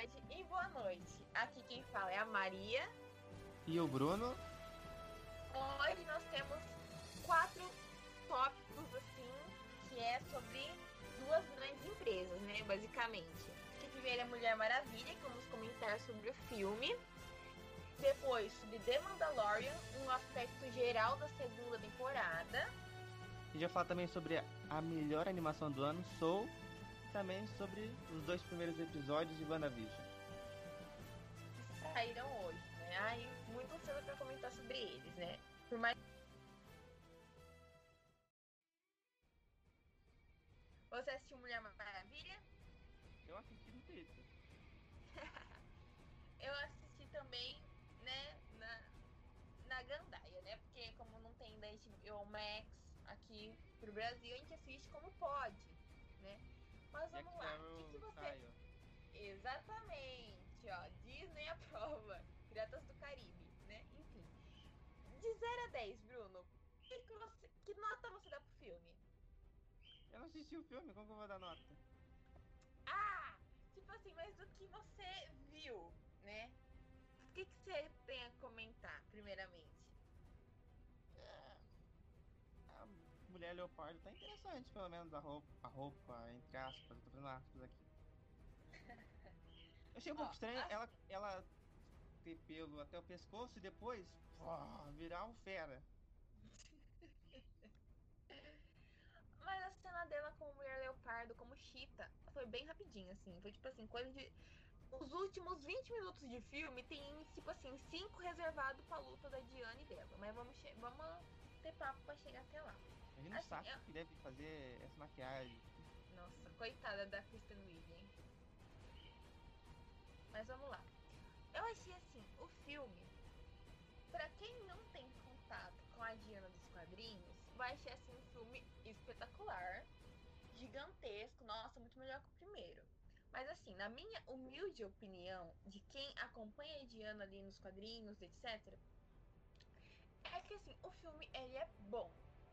tarde e boa noite. Aqui quem fala é a Maria. E o Bruno. Hoje nós temos quatro tópicos assim, que é sobre duas grandes empresas, né, basicamente. Que primeiro é Mulher Maravilha, que vamos comentar sobre o filme. Depois sobre The Mandalorian, um aspecto geral da segunda temporada. E já falar também sobre a melhor animação do ano, Soul também sobre os dois primeiros episódios de WandaVision. Que saíram hoje, né? Ai, muito cedo pra comentar sobre eles, né? Por mais. Você assistiu Mulher Maravilha? Eu assisti no Twitter. eu assisti também, né, na, na Gandaia, né? Porque como não tem da HBO Max aqui pro Brasil, a gente assiste como pode? Mas vamos lá. O que, que você. Exatamente, ó. Disney aprova. Piratas do Caribe, né? Enfim. De 0 a 10, Bruno, que, que, você, que nota você dá pro filme? Eu não assisti o filme, como que eu vou dar nota? Ah! Tipo assim, mas do que você viu, né? O que, que você tem a comentar, primeiramente? É, a mulher leopardo tá interessante, pelo menos a roupa, a roupa entre aspas, eu tô fazendo aspas aqui. Eu achei um pouco estranho ela, ela ter pelo até o pescoço e depois virar um fera. Mas a cena dela como mulher leopardo, como Chita, foi bem rapidinho, assim. Foi tipo assim, coisa de. Os últimos 20 minutos de filme tem, tipo assim, cinco reservados pra luta da Diane e dela. Mas vamos, vamos ter papo pra chegar até lá. Imagina assim, o saco eu... que deve fazer essa maquiagem. Nossa, coitada da Kristen Wiig, hein? Mas vamos lá. Eu achei assim, o filme, para quem não tem contato com a Diana dos quadrinhos, vai achar assim um filme espetacular, gigantesco, nossa, muito melhor que o primeiro. Mas assim, na minha humilde opinião, de quem acompanha a Diana ali nos quadrinhos, etc, é que assim, o filme ele é bom.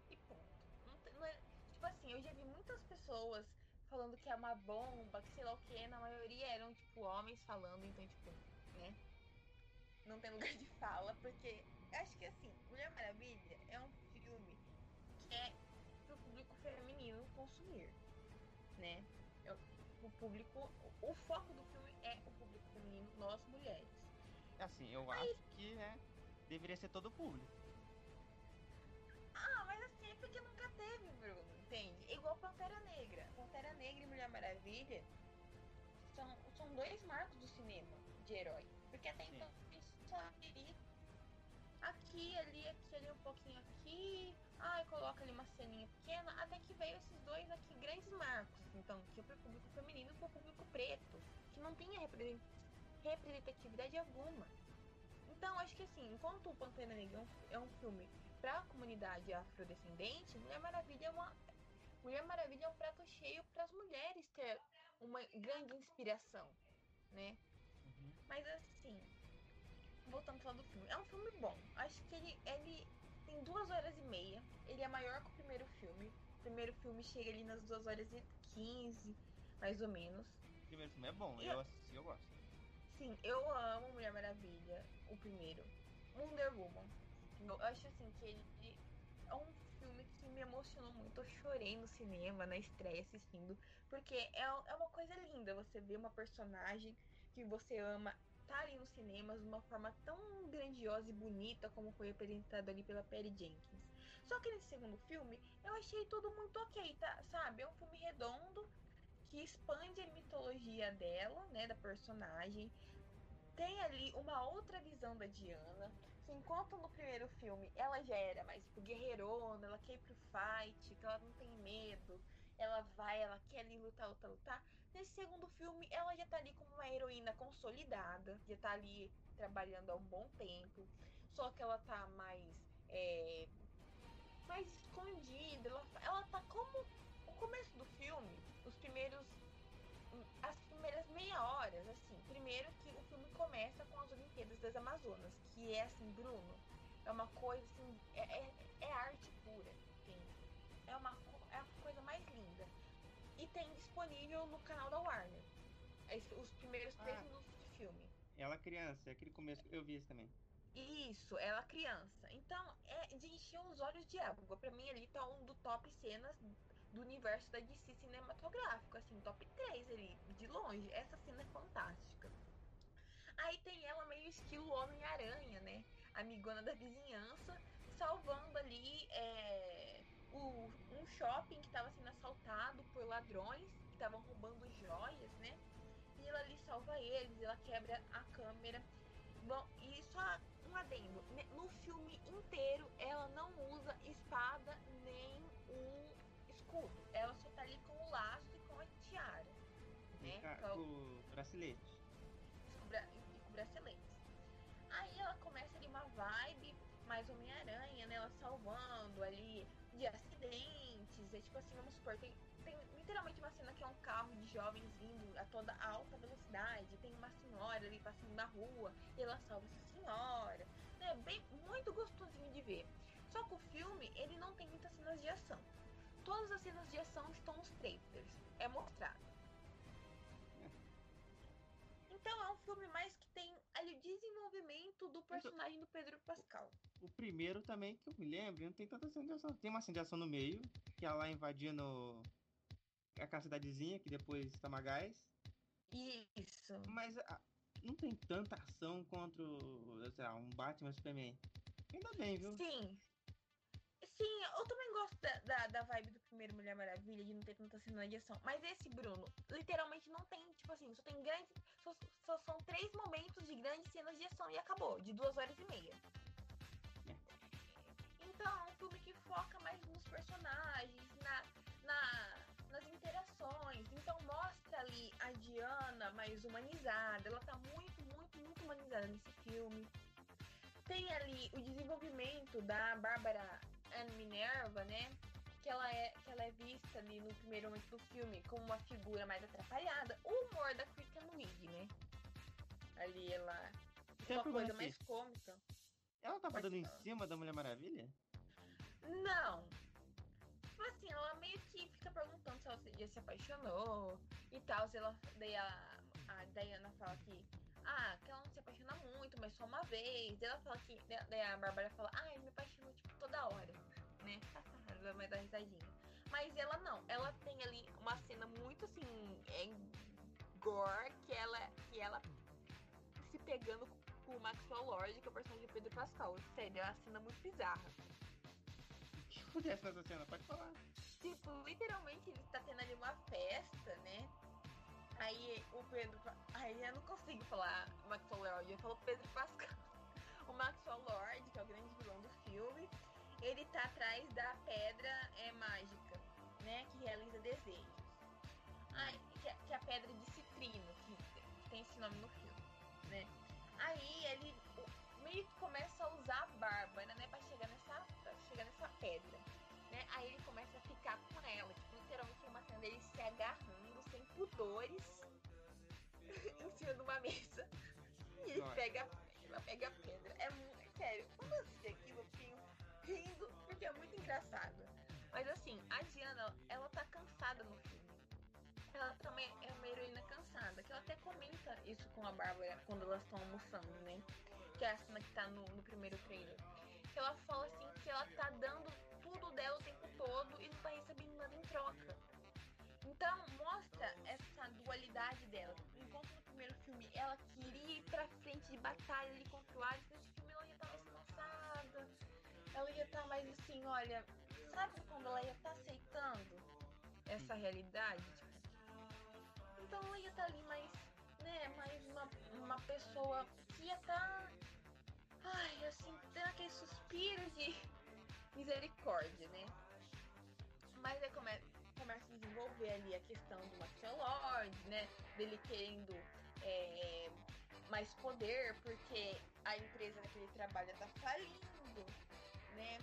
E ponto. Não, não é, tipo assim, eu já vi muitas pessoas falando que é uma bomba, que sei lá o que, na maioria eram, tipo, homens falando, então, tipo, né? Não tem lugar de fala, porque acho que assim, Mulher Maravilha é um filme que é pro público feminino consumir, né? É o público, o foco do filme é o público feminino, nós mulheres. Assim, eu Aí, acho que, né, deveria ser todo o público. Maravilha são, são dois marcos do cinema de herói. Porque até então a gente só queria aqui, ali, aqui, ali, um pouquinho aqui. Ai, coloca ali uma ceninha pequena. Até que veio esses dois aqui grandes marcos. Então, que é para o público feminino e para o público preto. Que não tinha representatividade alguma. Então, acho que assim, enquanto o Pantera Negra é um é filme para a comunidade afrodescendente, Mulher Maravilha é uma Mulher Maravilha é um prato cheio para as mulheres ter uma grande inspiração, né? Uhum. Mas assim, voltando falando do filme, é um filme bom. Acho que ele, ele tem duas horas e meia. Ele é maior que o primeiro filme. O primeiro filme chega ali nas duas horas e quinze, mais ou menos. O primeiro filme é bom, eu, eu assisti, eu gosto. Sim, eu amo Mulher Maravilha, o primeiro. Wonder Woman eu acho assim que ele é um que me emocionou muito. Eu chorei no cinema, na estreia, assistindo. Porque é, é uma coisa linda você ver uma personagem que você ama tá ali nos cinemas de uma forma tão grandiosa e bonita como foi apresentado ali pela Perry Jenkins. Só que nesse segundo filme, eu achei tudo muito ok, tá? Sabe? É um filme redondo que expande a mitologia dela, né, da personagem, tem ali uma outra visão da Diana, que enquanto no primeiro filme ela já era mais tipo, guerreirona, ela quer ir pro fight, que ela não tem medo, ela vai, ela quer ali lutar, lutar, lutar. Nesse segundo filme, ela já tá ali como uma heroína consolidada, já tá ali trabalhando há um bom tempo, só que ela tá mais. É, mais escondida, ela, ela tá como o começo do filme, os primeiros as primeiras meia horas, assim, primeiro que o filme começa com as Olimpíadas das Amazonas, que é assim, Bruno, é uma coisa assim, é, é, é arte pura, entende? É uma, é a coisa mais linda. E tem disponível no canal da Warner. Os primeiros três Ah. minutos de filme. Ela criança, aquele começo, eu vi isso também. Isso, ela criança. Então, é de encher os olhos de água. Pra mim, ali tá um do top cenas do universo da DC cinematográfico. Assim, top 3 ali, de longe. Essa cena é fantástica. Aí tem ela meio estilo Homem-Aranha, né? Amigona da vizinhança, salvando ali é, o, um shopping que tava sendo assaltado por ladrões que estavam roubando joias, né? E ela ali salva eles, ela quebra a câmera. Bom, e só um adendo. ne- No filme inteiro, ela não usa espada nem o escudo. Ela só tá ali com o laço e com a tiara. Né? O bracelete. Braceletes. Aí ela começa ali uma vibe mais Homem-Aranha, né? Ela salvando ali de acidentes. É tipo assim, vamos supor, tem, tem literalmente uma cena que é um carro de jovens vindo a toda alta velocidade. Tem uma senhora ali passando na rua e ela salva essa senhora. É bem, muito gostosinho de ver. Só que o filme, ele não tem muitas cenas de ação. Todas as cenas de ação estão nos trailers. É mostrado. Então é um filme mais que desenvolvimento do personagem do Pedro Pascal. O primeiro também, que eu me lembro, não tem tanta cena de ação. Tem uma cena de ação no meio, que é lá invadindo aquela cidadezinha, que depois toma gás. Isso. Mas ah, não tem tanta ação contra sei lá, um Batman Superman. Ainda bem, viu? Sim. Sim, eu também gosto da, da, da vibe do primeiro Mulher Maravilha, de não ter tanta cena de ação. Mas esse, Bruno, literalmente não tem, tipo assim, só tem grandes. Só, só são três momentos de grandes cenas de ação e acabou, de duas horas e meia. Então, é um filme que foca mais nos personagens, na, na, nas interações. Então mostra ali a Diana mais humanizada. Ela tá muito, muito, muito humanizada nesse filme. Tem ali o desenvolvimento da Bárbara Minerva, né? Que ela, é, que ela é vista ali no primeiro momento do filme como uma figura mais atrapalhada. O humor da Kristen Wiig, né? Ali ela. Tem uma uma coisa mais aqui. cômica. Ela tava Pode dando em cima da Mulher Maravilha? Não. Tipo assim, ela meio que fica perguntando se ela se- já se apaixonou e tal. Se ela, daí a, a Diana fala que. Ah, que ela não se apaixona muito, mas só uma vez. Daí ela fala que. Daí a Bárbara fala, ah, eu me apaixono tipo toda hora. Né? Ela vai dar risadinha. Mas ela não. Ela tem ali uma cena muito assim. É gore que ela, que ela se pegando com o Maxwell Lord, que é o personagem de Pedro Pascal. Sério, é uma cena muito bizarra. O que acontece nessa cena? Pode falar. Tipo, literalmente ele tá tendo ali uma festa, né? Aí o Pedro. Aí eu não consigo falar Maxwell Lord, eu falo Pedro Pascal. O Maxwell Lord, que é o grande vilão do filme, ele tá atrás da pedra é, mágica, né? Que realiza desejos. Que, é- que é a pedra de citrino, que, que tem esse nome no filme, né? Aí ele meio que começa a usar a Bárbara, né? Pra chegar nessa, pra chegar nessa pedra né? Aí ele começa a ficar com ela, tipo, literalmente é uma cena dele se agarrando sem pudores em cima de uma mesa. E ele Nossa. pega, ela pega a pedra. É muito sério. Quando eu assisti aquilo, eu rindo, porque é muito engraçado. Mas assim, a Diana, ela tá cansada no filme. Ela também é uma heroína cansada, que ela até comenta isso com a Bárbara quando elas estão almoçando, né? Que é a cena que tá no, no primeiro trailer. Que ela fala assim que ela tá dando tudo dela o tempo todo e não tá recebendo nada em troca. Então mostra essa dualidade dela. Enquanto no primeiro filme ela queria ir pra frente de batalha ali contra o Ares, nesse filme ela ia estar mais cansada. Ela ia estar mais assim, olha, sabe quando ela ia estar aceitando essa realidade? Tipo, então ela ia estar ali mais, né, mais uma, uma pessoa que ia estar. Ai, assim, tendo aquele suspiro de misericórdia, né? Mas aí come, começa a desenvolver ali a questão do Maxwell Lord, né? Dele querendo é, mais poder, porque a empresa que ele trabalha tá falindo, né?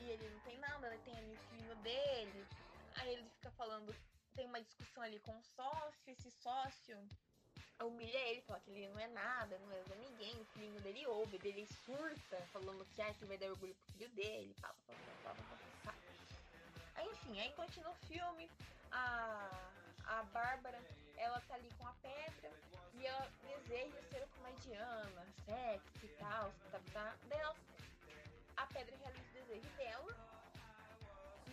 E ele não tem nada, ele tem ali o filhinho dele. Aí ele fica falando, tem uma discussão ali com o sócio, esse sócio humilha ele, fala que ele não é nada, não é ninguém, o filhinho dele ouve, dele surta, falando que ah, vai dar orgulho pro filho dele, pá, pá, pá, pá, pá. Enfim, aí continua o filme, a, a Bárbara, ela tá ali com a pedra, deseja ser como a Diana, sexy e tal, tá, tá. Daí ela, a pedra realiza o desejo dela,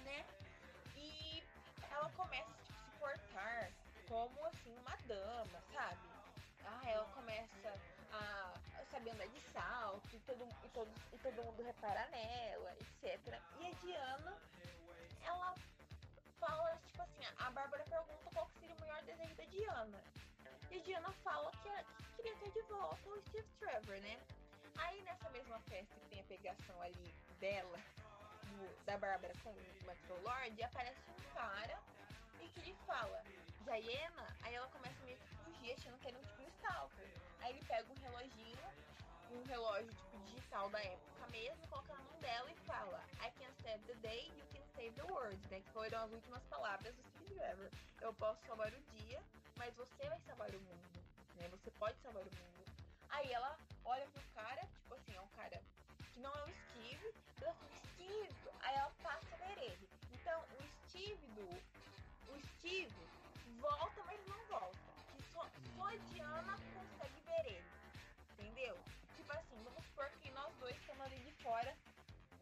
né? E ela começa tipo, a se portar como assim uma dama, sabe? Ah, ela começa a saber andar de salto e todo, e todo, e todo mundo repara nela, etc. E a Diana, ela fala, tipo assim, a Bárbara pergunta qual que seria o maior desejo da Diana. E a Diana fala que, que queria ter de volta o Steve Trevor, né? Aí nessa mesma festa que tem a pegação ali dela, do, da Bárbara com o Metro Lord, aparece um cara e que ele fala, Diana, aí ela começa meio que fugir, achando que era um tipo um stalker. Aí ele pega um reloginho, um relógio tipo digital da época mesmo, coloca na mão dela e fala I can save the day, you can save the world, né? Que foram as últimas palavras do Steve Trevor. Eu posso salvar o dia, mas você vai salvar o mundo, né? Você pode salvar o mundo. Aí ela olha pro cara, tipo assim, é um cara que não é o Steve, ela fala, Steve, aí ela passa a ver ele. Então, o Steve do. O Steve volta, mas não volta. Que só, só Diana consegue ver ele. Fora,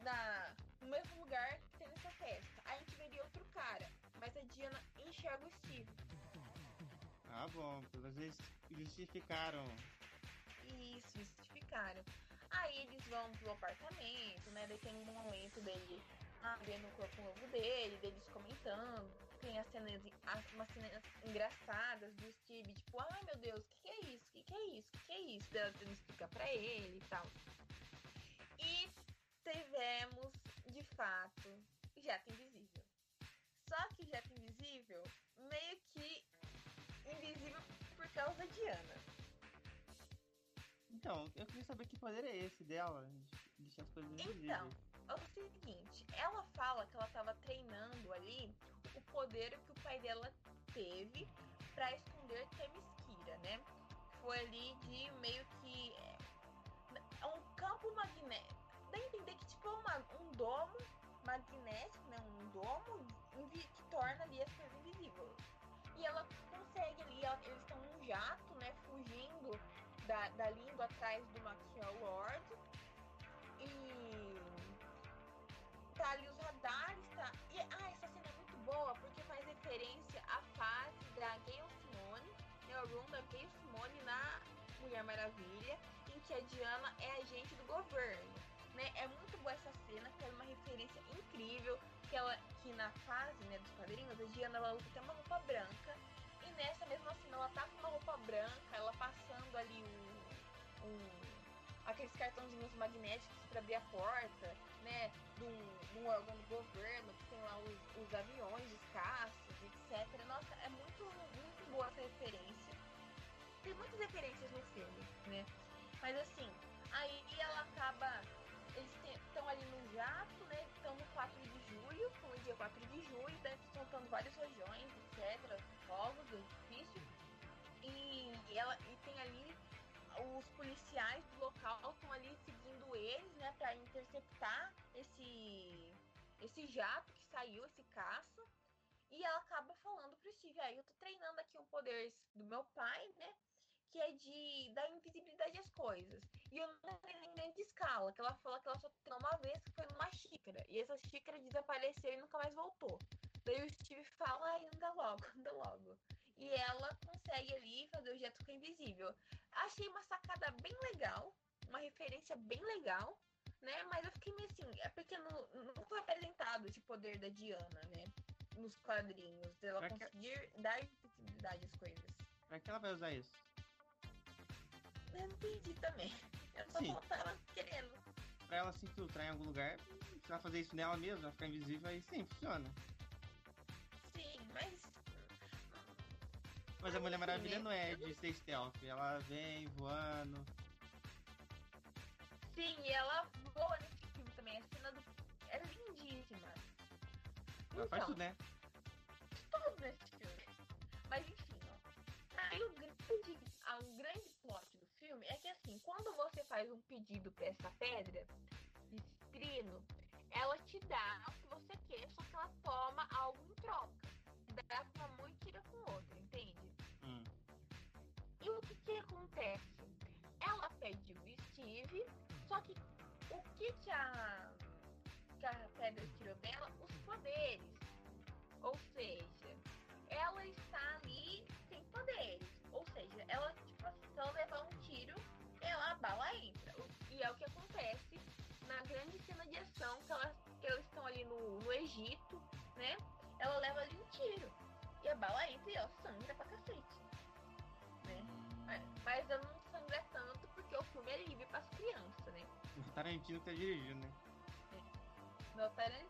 na, no mesmo lugar que tem nessa festa. A gente veria outro cara, mas a Diana enxerga o Steve. Ah, bom, vezes justificaram. Isso, justificaram. Aí eles vão pro apartamento, né? Daí tem um momento dele vendo o corpo novo dele, deles comentando. Tem as cenas, as, umas cenas engraçadas do Steve, tipo, ai meu Deus, o que, que, é isso? O que, que, é isso? O que, que, é isso? Dela tendo explicar pra ele e tal. E tivemos, de fato, Jato Invisível. Só que Jato Invisível, meio que invisível por causa da Diana. Então, eu queria saber que poder é esse dela, de deixar as coisas invisíveis. Então, é o seguinte, ela fala que ela estava treinando ali o poder que o pai dela teve para esconder Themyscira, né? Foi ali de meio que é, um campo magnético. Dá a entender que tipo uma, um domo magnético, né? Um domo que torna ali as coisas invisíveis. E ela consegue ali, ela, eles estão num jato, né? Fugindo da, da língua atrás do Maxial Lord. E tá ali os radares, tá? E ah, essa cena é muito boa porque faz referência à fase da Gayle Simone, né? O room Gayle Simone na Mulher Maravilha, em que a Diana é agente do governo. Né? É muito boa essa cena, que é uma referência incrível, que ela que na fase né, dos quadrinhos, a Diana ela usa até uma roupa branca. E nessa mesma cena ela tá com uma roupa branca, ela passando ali um, um aqueles cartãozinhos magnéticos para abrir a porta, né? De um, órgão do governo, que tem lá os, os aviões, os caças, etc. Nossa, é muito, muito boa essa referência. Tem muitas referências no filme, né? Mas assim, aí ela acaba. Eles estão ali no jato, né? Estão no 4 de julho, no dia 4 de julho, né? soltando vários rojões, etc. Fogos do edifício. E, e, ela, e tem ali os policiais do local estão ali seguindo eles, né, para interceptar esse esse jato que saiu, esse caça. E ela acaba falando pro Steve, aí ah, eu tô treinando aqui um poder do meu pai, né? Que é de dar invisibilidade às coisas. E eu não treinei em grande escala, que ela fala que ela só treinou uma vez, que foi numa xícara. E essa xícara desapareceu e nunca mais voltou. Daí o Steve fala, ai, anda logo, anda logo e ela consegue ali fazer o jeito ficar invisível. Achei uma sacada bem legal, uma referência bem legal, né? Mas eu fiquei meio assim, é porque não, não foi apresentado esse poder da Diana, né? Nos quadrinhos, dela pra conseguir que... dar visibilidade às coisas. Pra que ela vai usar isso? Eu não entendi também. Eu só Sim. tava querendo. Pra ela se infiltrar em algum lugar, se ela fazer isso nela mesma, ela ficar invisível, aí sim, funciona. Sim, mas mas a Mulher Maravilha não é de ser stealth, ela vem voando. Sim, e ela voa nesse filme também. A cena do. É lindíssima. Ela então, faz tudo, né? Tudo nesse filme. Mas enfim, ó. Aí o faz um pedido para essa pedra de trino, ela te dá o que você quer, só que ela toma algo em troca. Dá com uma mão e tira com outra, entende? Hum. E o que, que acontece? Ela pede o Steve, só que o que, que a, que a pedra tirou é o que acontece na grande cena de ação que elas, que elas estão ali no, no Egito, né? Ela leva ali um tiro. E a bala entra e ela sangra pra cacete. Né? Mas ela não sangra tanto porque o filme é livre pras crianças, né? O Tarantino tá dirigindo, né? É. No Tarantino.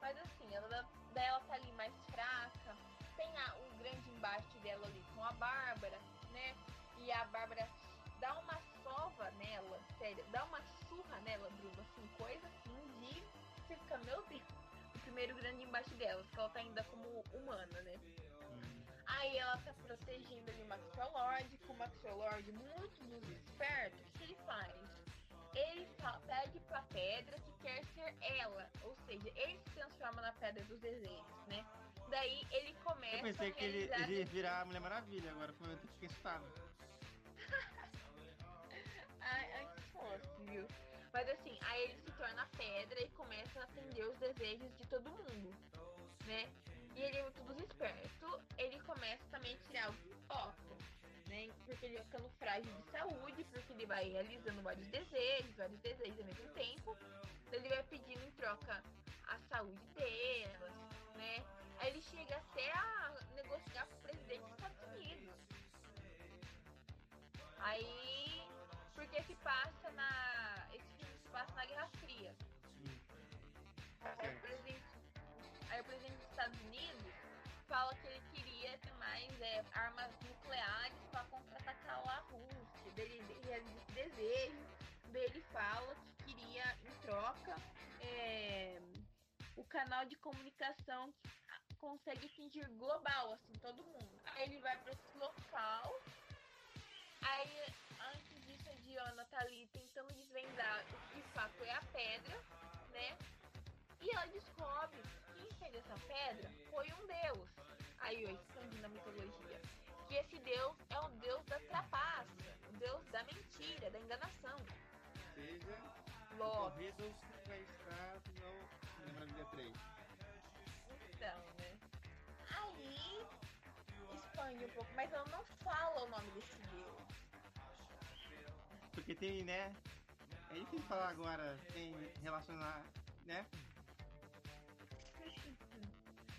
Mas assim, ela, daí ela tá ali mais fraca. Tem a, o grande embate dela ali com a Bárbara, né? E a Bárbara dá uma sova nela, sério, dá uma surra nela, Bruno, assim, coisa assim de. Você fica, meu Deus. O primeiro grande embate dela, que ela tá ainda como humana, né? Hum. Aí ela tá protegendo ali o Maxwell Lord, com o Maxwell Lord muito dos espertos, o que ele faz? Ele pede pra pedra que quer ser ela, ou seja, ele se transforma na pedra dos desejos, né? Daí ele começa Eu pensei a que ele, ele ia virar a Mulher Maravilha, agora foi eu que fiquei assustado. Ai, viu? Mas assim, aí ele se torna pedra e começa a atender os desejos de todo mundo, né? E ele é muito desesperto, ele começa também a tirar o que importa, né? Porque ele vai ficando frágil de saúde, porque ele vai realizando vários desejos, vários desejos ao mesmo tempo. Ele vai pedindo em troca a saúde delas, né? Aí ele chega até a negociar com o presidente dos Estados Unidos. Aí, porque se passa na. Passa na Guerra Fria. Aí o, presidente, aí o presidente dos Estados Unidos fala que ele queria ter mais é, armas nucleares para contra-atacar a Rússia. Ele realiza esse desejo. Ele fala que queria, em troca, é, o canal de comunicação que consegue atingir global, assim, todo mundo. Aí ele vai para esse local. Aí, antes a Diana tá ali tentando desvendar o que de fato é a pedra, né? E ela descobre que quem fez essa pedra foi um deus. Aí, ó, expandindo a mitologia. Que esse deus é o deus da trapaça, o deus da mentira, da enganação. Seja, Loki. corridos vai estar no Maravilha 3. Então, né? Aí expande um pouco, mas ela não fala o nome desse deus. Porque tem, né? É difícil falar agora, tem relacionar, né?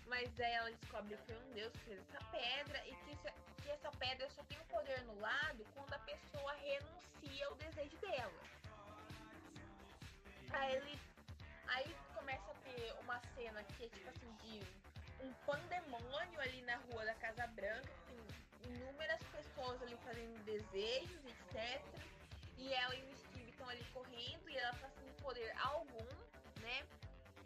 Mas aí ela descobre que foi um deus que fez essa pedra e que, que essa pedra só tem o poder no lado quando a pessoa renuncia ao desejo dela. Aí ele. Aí começa a ter uma cena que é tipo assim de um pandemônio ali na rua da Casa Branca, tem inúmeras pessoas ali fazendo desejos, etc. E ela e o Steve estão ali correndo e ela tá sem poder algum, né?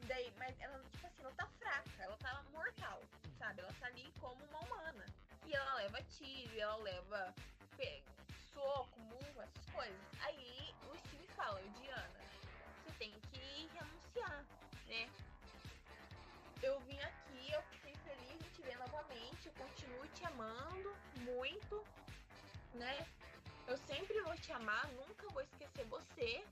Daí, mas ela, tipo assim, não tá fraca, ela tá mortal, sabe? Ela tá ali como uma humana. E ela leva tiro, ela leva soco, murro, essas coisas. Aí o Steve fala, Diana, você tem que renunciar, né? Eu vim aqui, eu fiquei feliz de te ver novamente, eu continuo te amando muito, né? Eu sempre vou te amar, nunca vou esquecer você,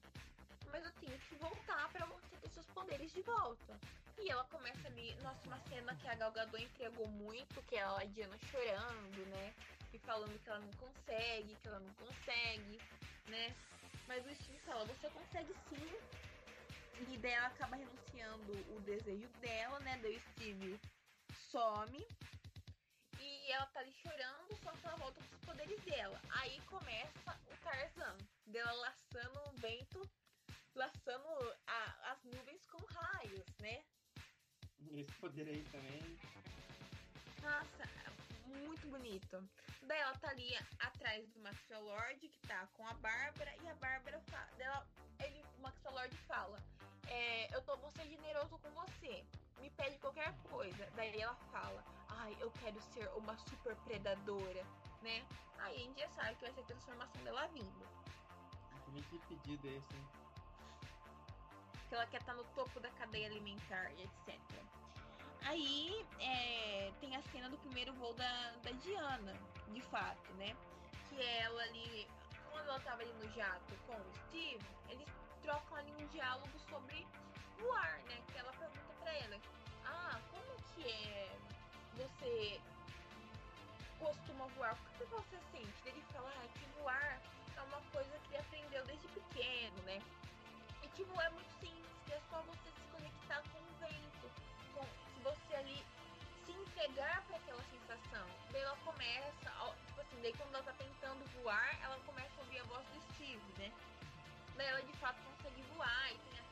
mas eu tenho que voltar pra você ter seus poderes de volta. E ela começa ali, nossa, uma cena que a Gal Gadot entregou muito, que é a Diana chorando, né? E falando que ela não consegue, que ela não consegue, né? Mas o Steve fala, você consegue sim. E daí ela acaba renunciando o desejo dela, né? Daí o Steve some. E ela tá ali chorando, só que ela volta com os poderes dela. Aí começa o Tarzan, dela laçando o vento, laçando a- as nuvens com raios, né? Esse poder aí também. Nossa, muito bonito. Daí ela tá ali atrás do Maxwell Lord, que tá com a Bárbara, e a Bárbara fala. Dela, ele, o Maxwell Lord fala: é, Eu tô, vou ser generoso com você. Me pede qualquer coisa. Daí ela fala: Ai, eu quero ser uma super predadora, né? Aí a gente já sabe que vai ser a transformação dela vindo. Também que pedido é esse, hein? que ela quer estar no topo da cadeia alimentar e etc. Aí é, tem a cena do primeiro voo da, da Diana, de fato, né? Que é ela ali. quando ela tava ali no jato com o Steve, eles trocam ali um diálogo sobre voar, né? Que ela pra ela, ah, como que é você costuma voar? O que você sente? Ele fala, ah, que voar é uma coisa que ele aprendeu desde pequeno, né? E que voar é muito simples, que é só você se conectar com o vento, com, se você ali se entregar para aquela sensação. Daí ela começa, tipo assim, daí quando ela tá tentando voar, ela começa a ouvir a voz do Steve, né? Daí ela de fato consegue voar e tem aquela.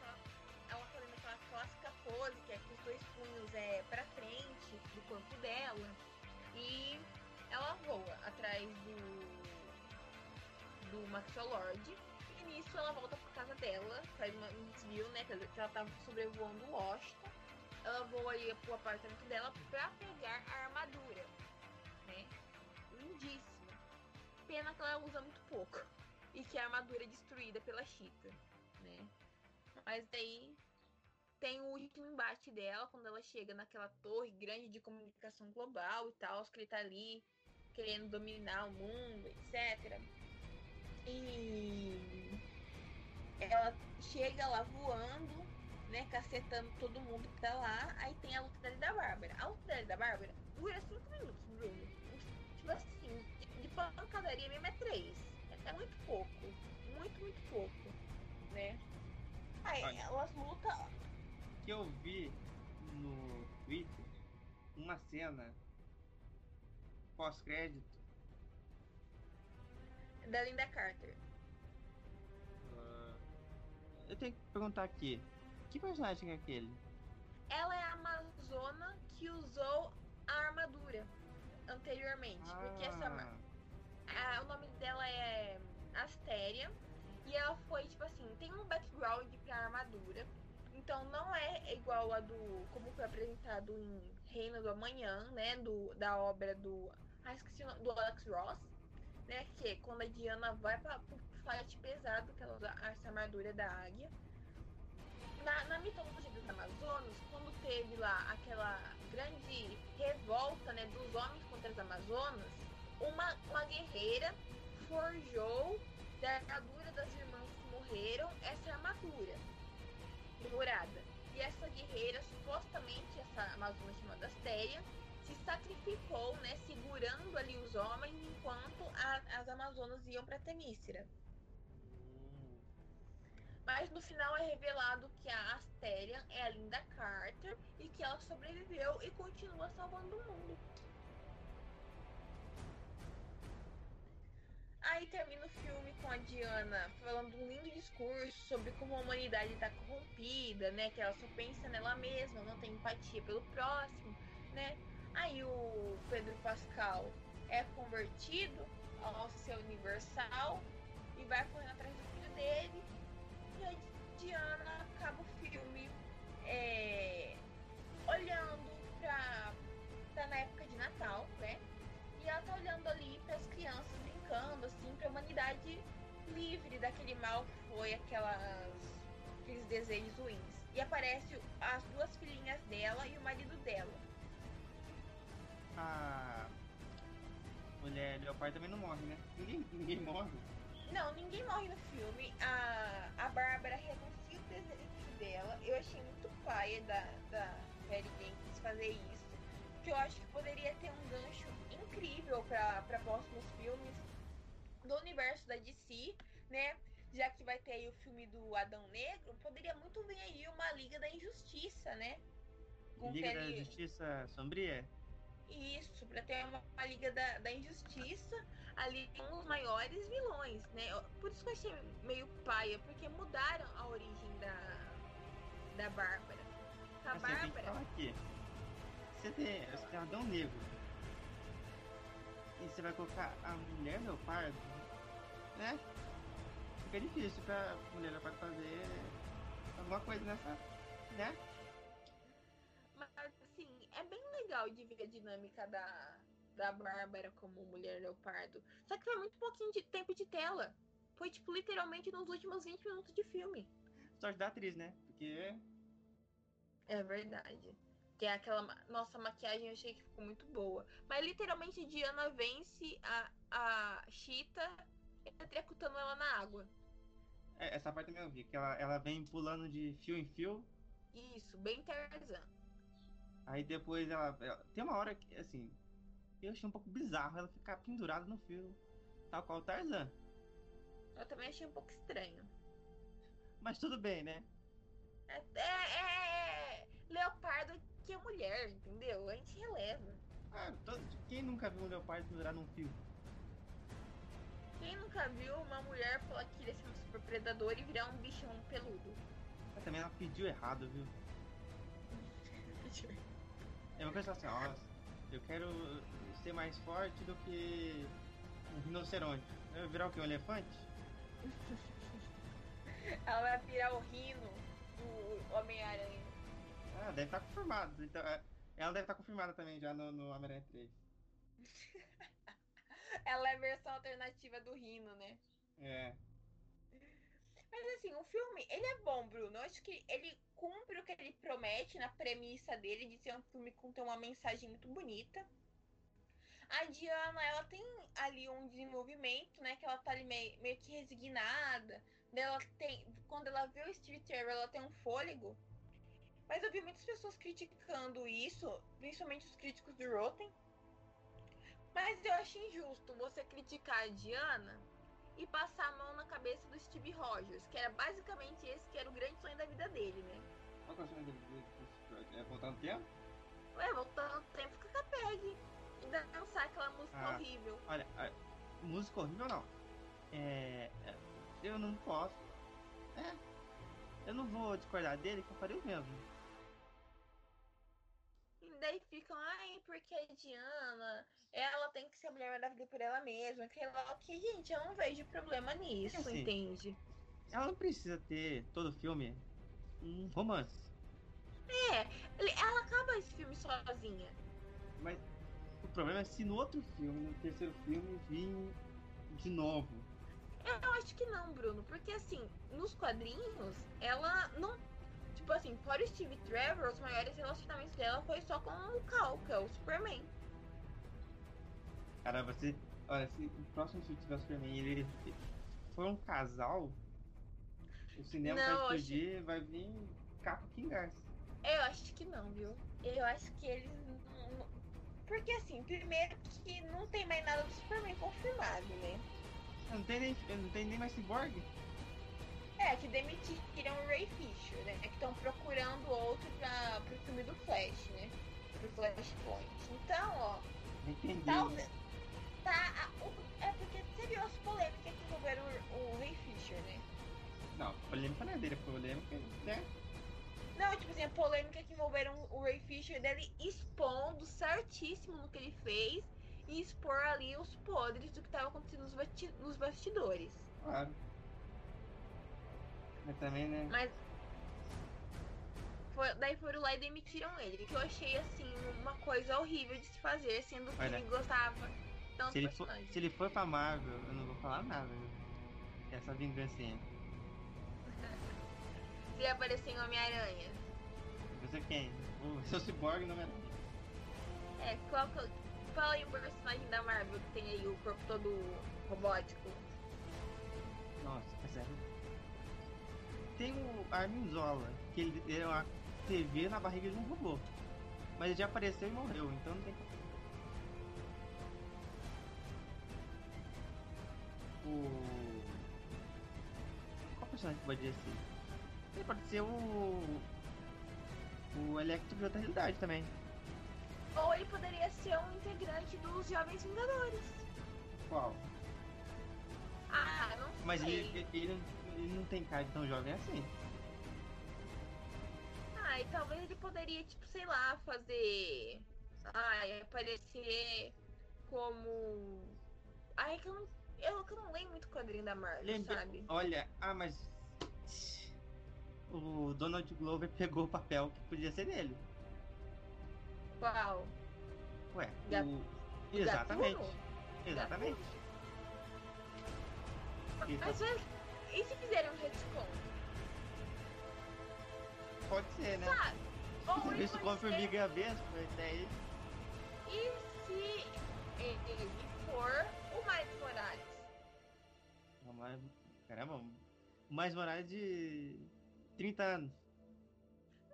Pose, que é os dois punhos é, pra frente do corpo dela. E ela voa atrás do. do Maxolord. E nisso ela volta pra casa dela, faz uma, um desvio, né? Que ela tá sobrevoando Washington ela voa aí pro apartamento dela pra pegar a armadura, né? Lindíssima. Pena que ela usa muito pouco. E que a armadura é destruída pela Cheetah, né? Mas daí tem o último embate dela quando ela chega naquela torre grande de comunicação global e tal, que ele tá ali querendo dominar o mundo, etc. E ela chega lá voando né, cacetando todo mundo que tá lá. Aí tem a luta dele da Bárbara. A luta dele da Bárbara dura 5 minutos, Bruno. Tipo assim, de, pancadaria mesmo é 3. É, muito pouco. Muito, muito pouco. Né? Aí elas lutam. Que eu vi no Twitter uma cena pós-crédito da Linda Carter. Uh, eu tenho que perguntar aqui. Que personagem é aquele? Ela é a Amazona que usou a armadura anteriormente. Ah. Porque essa. A, o nome dela é Astéria. E ela foi, tipo assim, tem um background pra armadura. Então não é igual a do. Como foi apresentado em Reino do Amanhã, né? Do, da obra do. Ah, esqueci o nome, do Alex Ross. Né? Que é quando a Diana vai pra, pro fight pesado, que ela usa essa armadura da águia na, na mitologia dos Amazonas, quando teve lá aquela grande revolta né, dos homens contra as Amazonas, uma, uma guerreira forjou da armadura das irmãs que morreram essa armadura dourada. E essa guerreira, supostamente, essa amazona chamada Astéria, se sacrificou, né, segurando ali os homens enquanto a, as amazonas iam para Temícera. Mas no final é revelado que a Astéria é a Linda Carter e que ela sobreviveu e continua salvando o mundo. Aí termina o filme com a Diana falando um lindo discurso sobre como a humanidade está corrompida, né? Que ela só pensa nela mesma, não tem empatia pelo próximo, né? Aí o Pedro Pascal é convertido ao ser universal e vai correndo atrás do filho dele e a Diana acaba o filme é, olhando pra. tá na época de Natal, humanidade livre daquele mal que foi aquelas. aqueles desejos ruins. E aparece as duas filhinhas dela e o marido dela. A mulher leopardo também não morre, né? Ninguém, ninguém morre. Não, ninguém morre no filme. A, a Bárbara renuncia o desejo dela. Eu achei muito paia da, da Perry Jenkins fazer isso. Que eu acho que poderia ter um gancho incrível para próximos filmes do universo da DC, né? Já que vai ter aí o filme do Adão Negro, poderia muito vir aí uma Liga da Injustiça, né? Com Liga da Justiça Sombria? Isso, para ter uma, uma, Liga da, da Injustiça ali com os maiores vilões, né? Por isso que eu achei meio paia, porque mudaram a origem da, da Bárbara. A Mas Bárbara. Você aqui. Você tem, você tem Adão Negro. E você vai colocar a mulher leopardo, né? Fica difícil pra mulher leopardo fazer alguma coisa nessa. né? Mas assim, é bem legal de ver a dinâmica da, da Bárbara como mulher leopardo. Só que foi muito pouquinho de tempo de tela. Foi, tipo, literalmente nos últimos 20 minutos de filme. Sorte da atriz, né? Porque. É verdade. Que é aquela. Nossa, maquiagem eu achei que ficou muito boa. Mas literalmente Diana vence a, a Cheetah eletrocutando ela na água. É, essa parte também eu vi, que ela, ela vem pulando de fio em fio. Isso, bem Tarzan. Aí depois ela, ela- Tem uma hora que, assim. Eu achei um pouco bizarro ela ficar pendurada no fio. Tal qual o Tarzan. Eu também achei um pouco estranho. Mas tudo bem, né? É, é- é- leopardo que é mulher, entendeu? A gente releva. Ah, todo- quem nunca viu um leopardo pendurado num fio? Quem nunca viu uma mulher falar que queria ser um super predador e virar um bichão peludo? Mas também ela pediu errado, viu? Eu vou pensar assim, ó, eu quero ser mais forte do que um rinoceronte. Eu vou virar o quê? Um elefante? Ela vai virar o rino do Homem-Aranha. Ah, deve estar confirmado. Então, é, ela deve estar confirmada também já no, no Homem-Aranha 3. Ela é a versão alternativa do rino, né? É. Mas assim, o filme, ele é bom, Bruno. Eu acho que ele cumpre o que ele promete na premissa dele de ser um filme com ter uma mensagem muito bonita. A Diana, ela tem ali um desenvolvimento, né? Que ela tá ali meio, meio que resignada. Ela tem, quando ela vê o Steve Trevor, ela tem um fôlego. Mas eu vi muitas pessoas criticando isso, principalmente os críticos do Rotten. Mas eu acho injusto você criticar a Diana e passar a mão na cabeça do Steve Rogers, que era basicamente esse que era o grande sonho da vida dele, né? Qual que é o sonho dele? dele- É voltar no tempo? Ué, voltando no tempo com a Peg. E dançar aquela música Ah. horrível. Olha, música horrível não. É. é, Eu não posso. É. Eu não vou discordar dele que eu faria o mesmo. E daí ficam, ai, porque a Diana, ela tem que ser a mulher da vida por ela mesma. Que ela, que, gente, eu não vejo problema nisso, Assim, entende? Ela não precisa ter todo filme um romance. É, ela acaba esse filme sozinha. Mas o problema é se no outro filme, no terceiro filme, vir de novo. Eu acho que não, Bruno, porque assim, nos quadrinhos, ela não. Tipo assim, fora o Steve Trevor, os maiores relacionamentos dela foi só com o Cal, que é o Superman. Cara, você. Olha, se o próximo filme tiver Superman e ele for um casal, o cinema Não, vai acho- explodir, vai vir capa Kingarça. Eu acho que não, viu? Eu acho que eles. não- não- Porque assim, primeiro que não tem mais nada do Superman confirmado, né? Não tem nem, não tem nem mais Cyborg? É, que demitiram o Ray Fisher, né? Que estão procurando outro pra, pro filme do Flash, né? Pro Flashpoint. Então, ó, entendi. Talvez. Tá. a- o- é porque você viu as polêmicas que envolveram o, o Ray Fisher, né? Não, polêmica não é dele, polêmica né? Não, tipo assim, a polêmica que envolveram o Ray Fisher dele expondo certíssimo no que ele fez e expor ali os podres do que tava acontecendo nos bastidores. Claro. Mas também, né? Mas. foi- daí foram lá e demitiram ele. Que eu achei, assim, uma coisa horrível de se fazer, sendo que Olha, ele gostava tanto Se ele, for, se ele for pra Marvel, eu não vou falar nada. Essa vingancinha. Se ele aparecer em Homem-Aranha. Você quem? O seu Cyborg não é. É, qual, que- qual aí o personagem da Marvel que tem aí o corpo todo robótico? Nossa, é sério. Tem o Armin Zola, que ele é uma TV na barriga de um robô. Mas ele já apareceu e morreu, então não tem. O. Qual personagem que poderia ser? Ele pode ser o. O Electro de outra realidade também. Ou ele poderia ser um integrante dos Jovens Vingadores. Qual? Ah, não sei. Mas ele, ele, ele não tem cara de tão jovem assim. Ah, e talvez ele poderia, tipo, sei lá, fazer. Ai, aparecer como. Ai, que eu não. Eu, eu não lembro muito quadrinho da Marvel, Lembra- sabe? Olha, ah, mas. O Donald Glover pegou o papel que podia ser dele. Qual? Ué, Gat- o... Exatamente. Gatuno? Exatamente. Mas, Isso. mas e se fizerem um retcon? Pode ser, né? Sabe? Ou ele Isso pode com formiga e vespa, esse daí. E se ele for o Miles Morales? Mais Morales de 30 anos.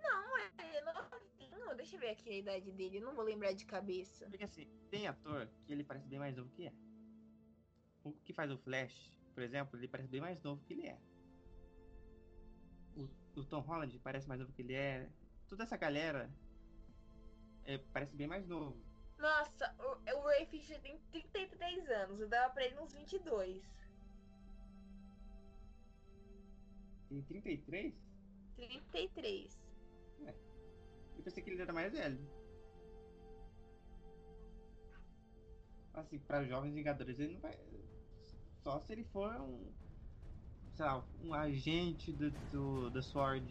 Não, ele é novinho. Deixa eu ver aqui a idade dele. Não vou lembrar de cabeça. Porque assim, tem ator que ele parece bem mais novo que é. O que faz o Flash, por exemplo, ele parece bem mais novo que ele é. O, o Tom Holland parece mais novo que ele é. Toda essa galera é, parece bem mais novo. Nossa, o, o Ray Fisher tem 33 anos. Eu dava pra ele uns 22. Tem 33? 33. Eu pensei que ele era mais velho. Assim, para jovens Vingadores, ele não vai. Só se ele for um. Sei lá, um agente do, do, da Sword.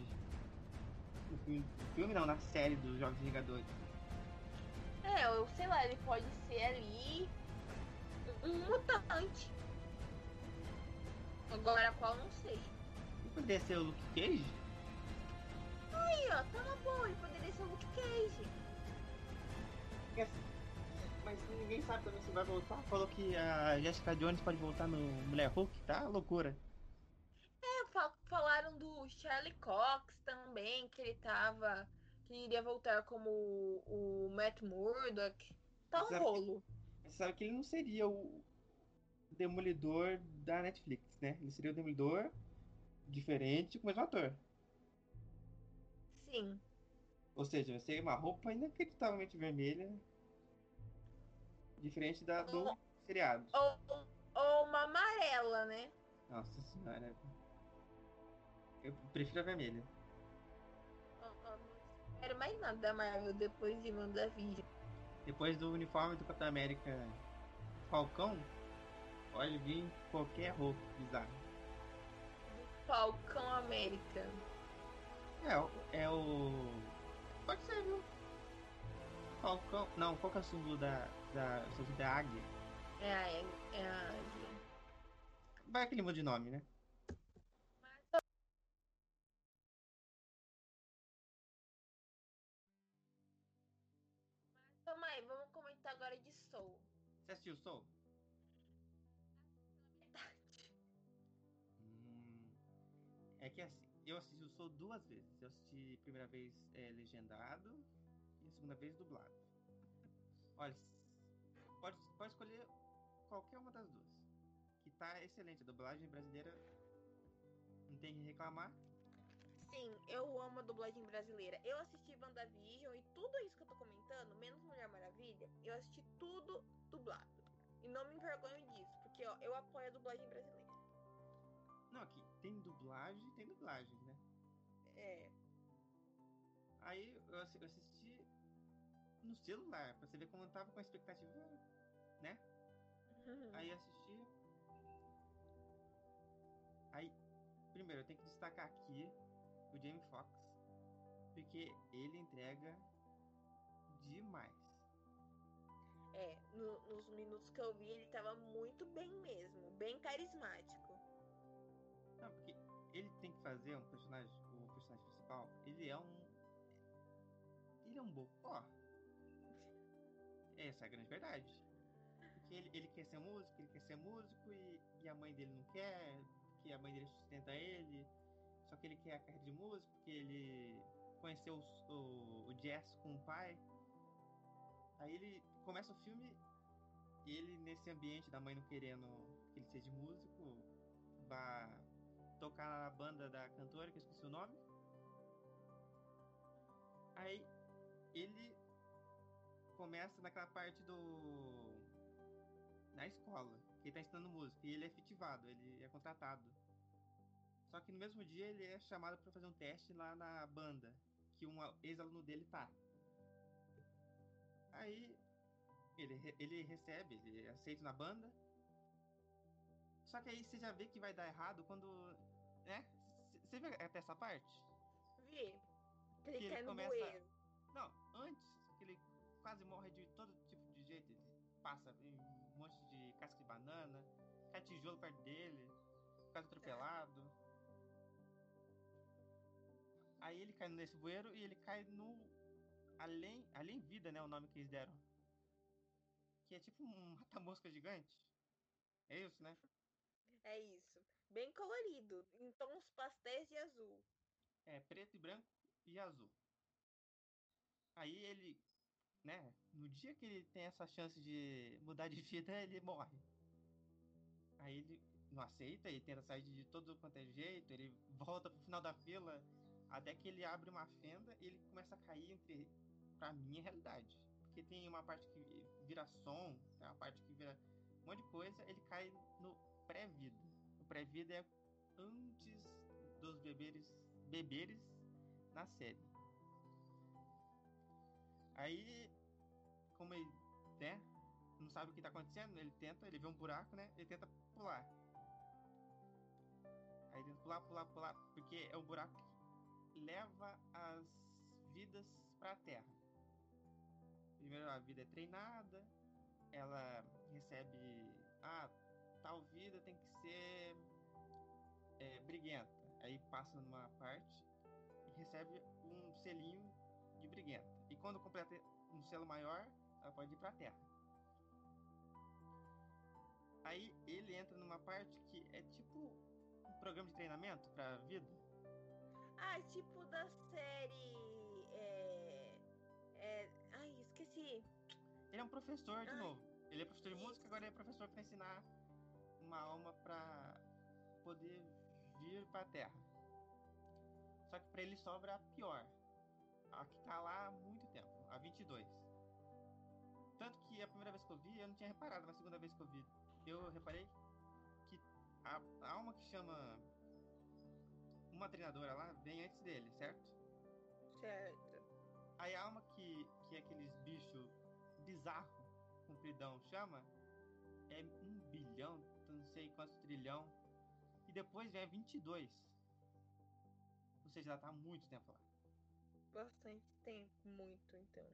No filme, no filme não, na série dos Jogos Vingadores. É, eu sei lá, ele pode ser ali um mutante. Agora qual não sei. Ele poderia ser o Luke Cage? Aí, ó, tá uma boa, ele poderia ser o Luke Cage. Porque assim, Mas ninguém sabe também se vai voltar. Falou que a Jessica Jones pode voltar no Mulher Hulk, tá? Loucura. É, fa- falaram do Charlie Cox também, que ele tava. que iria voltar como o, o Matt Murdock. Tá um Sabe- rolo. Você sabe que ele não seria o Demolidor da Netflix, né? Ele seria o Demolidor diferente com o mesmo ator. Sim. Ou seja, vai ser uma roupa inacreditavelmente vermelha. Diferente da do seriado. Ou, ou uma amarela, né? Nossa senhora. Eu prefiro a vermelha. Não espero mais nada da Marvel depois de WandaVision. Depois do uniforme do Capitão América Falcão, pode vir qualquer roupa bizarra. Falcão América. É, o- é o. Pode ser, viu? Falcão. Não, qual que é o símbolo da. Da. da águia? É a, é a águia. Vai aquele muda de nome, né? Toma aí, vamos comentar agora de Soul. Você assistiu Soul? Verdade. Hum, é que assim, eu assisti o Soul duas vezes. Eu assisti a primeira vez é, legendado e a segunda vez dublado. Olha, pode, escolher qualquer uma das duas. Que tá excelente. A dublagem brasileira não tem que reclamar. Sim, eu amo a dublagem brasileira. Eu assisti WandaVision e tudo isso que eu tô comentando, menos Mulher Maravilha, eu assisti tudo dublado. E não me envergonho disso, porque ó, eu apoio a dublagem brasileira. Não, aqui tem dublagem, tem dublagem, né? É. Aí eu assisti no celular, pra você ver como eu tava com a expectativa, né? Aí eu assisti. Aí, primeiro, eu tenho que destacar aqui o Jamie Foxx, porque ele entrega demais. É, no- nos minutos que eu vi, ele tava muito bem mesmo, bem carismático. Não, porque ele tem que fazer um personagem, o personagem principal, ele é um. Ele é um bocó. Essa é a grande verdade. Porque ele, ele quer ser músico, ele quer ser músico e, e a mãe dele não quer, porque a mãe dele sustenta ele. Só que ele quer a carreira de músico, porque ele conheceu os- o, o jazz com o pai. Aí ele começa o filme, ele nesse ambiente da mãe não querendo que ele seja músico, vá tocar na banda da cantora, que eu esqueci o nome. Aí ele começa naquela parte do. Na escola, que ele tá ensinando música, e ele é efetivado, ele é contratado. Só que no mesmo dia ele é chamado para fazer um teste lá na banda, que um ex-aluno dele tá. Aí ele, ele recebe, ele é aceito na banda. Só que aí você já vê que vai dar errado quando. né? Você vê até essa parte? Vi. Que ele ele começa-. Não, antes, que ele quase morre de todo tipo de jeito. Ele passa em casca de banana, cai tijolo perto dele, quase atropelado. Aí ele cai nesse bueiro e ele cai no. Além, além vida, né? O nome que eles deram. Que é tipo um mata-mosca gigante. É isso, né? É isso. Bem colorido, em tons pastéis de azul. É, preto e branco e azul. Aí ele, né, no dia que ele tem essa chance de mudar de vida, ele morre. Aí ele não aceita, ele tenta sair de todo quanto é jeito, ele volta pro final da fila, até que ele abre uma fenda e ele começa a cair entre, pra minha realidade. Porque tem uma parte que vira som, tem uma parte que vira um monte de coisa, ele cai no pré-vida. O pré-vida é antes dos beberes, beberes na série. Aí, como ele, né, não sabe o que tá acontecendo, ele tenta, ele vê um buraco, né, ele tenta pular. Aí tenta pular, pular, pular, porque é um buraco que leva as vidas para a Terra. Primeiro a vida é treinada, ela recebe, ah, tal vida tem que ser é, briguenta. Aí passa numa parte e recebe um selinho de briguenta. E quando completa um selo maior, ela pode ir para a Terra. Aí ele entra numa parte que é tipo um programa de treinamento para vida. Ah, tipo da série. É... É... Ai, esqueci. Ele é um professor de Ai, novo. Ele é professor de isso. música, agora ele é professor para ensinar uma alma para poder vir para a Terra. Só que para ele sobra a pior. A que tá lá há muito tempo, há 22. Tanto que a primeira vez que eu vi, eu não tinha reparado, mas a segunda vez que eu vi, eu reparei que a, a alma que chama uma treinadora lá vem antes dele, certo? Certo. Aí a alma que, que aqueles bichos bizarro, compridão, chama é um bilhão, não sei quantos trilhão. E depois vem a 22. Ou seja, ela tá há muito tempo lá. Bastante tempo, muito então.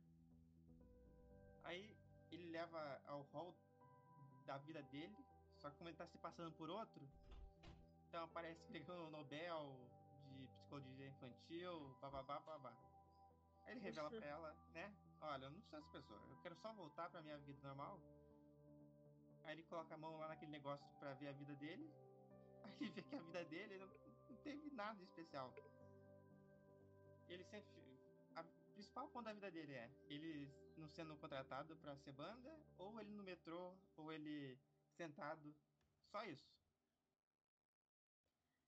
Aí ele leva ao hall da vida dele, só que como ele tá se passando por outro, então aparece que ganhou o Nobel de psicologia infantil, bababá, babá. Aí ele revela pra ela, né? Olha, eu não sou essa pessoa, eu quero só voltar pra minha vida normal. Aí ele coloca a mão lá naquele negócio pra ver a vida dele. Aí ele vê que a vida dele não, não teve nada de especial. Ele sempre. Principal ponto da vida dele é ele não sendo contratado pra ser banda, ou ele no metrô, ou ele sentado. Só isso.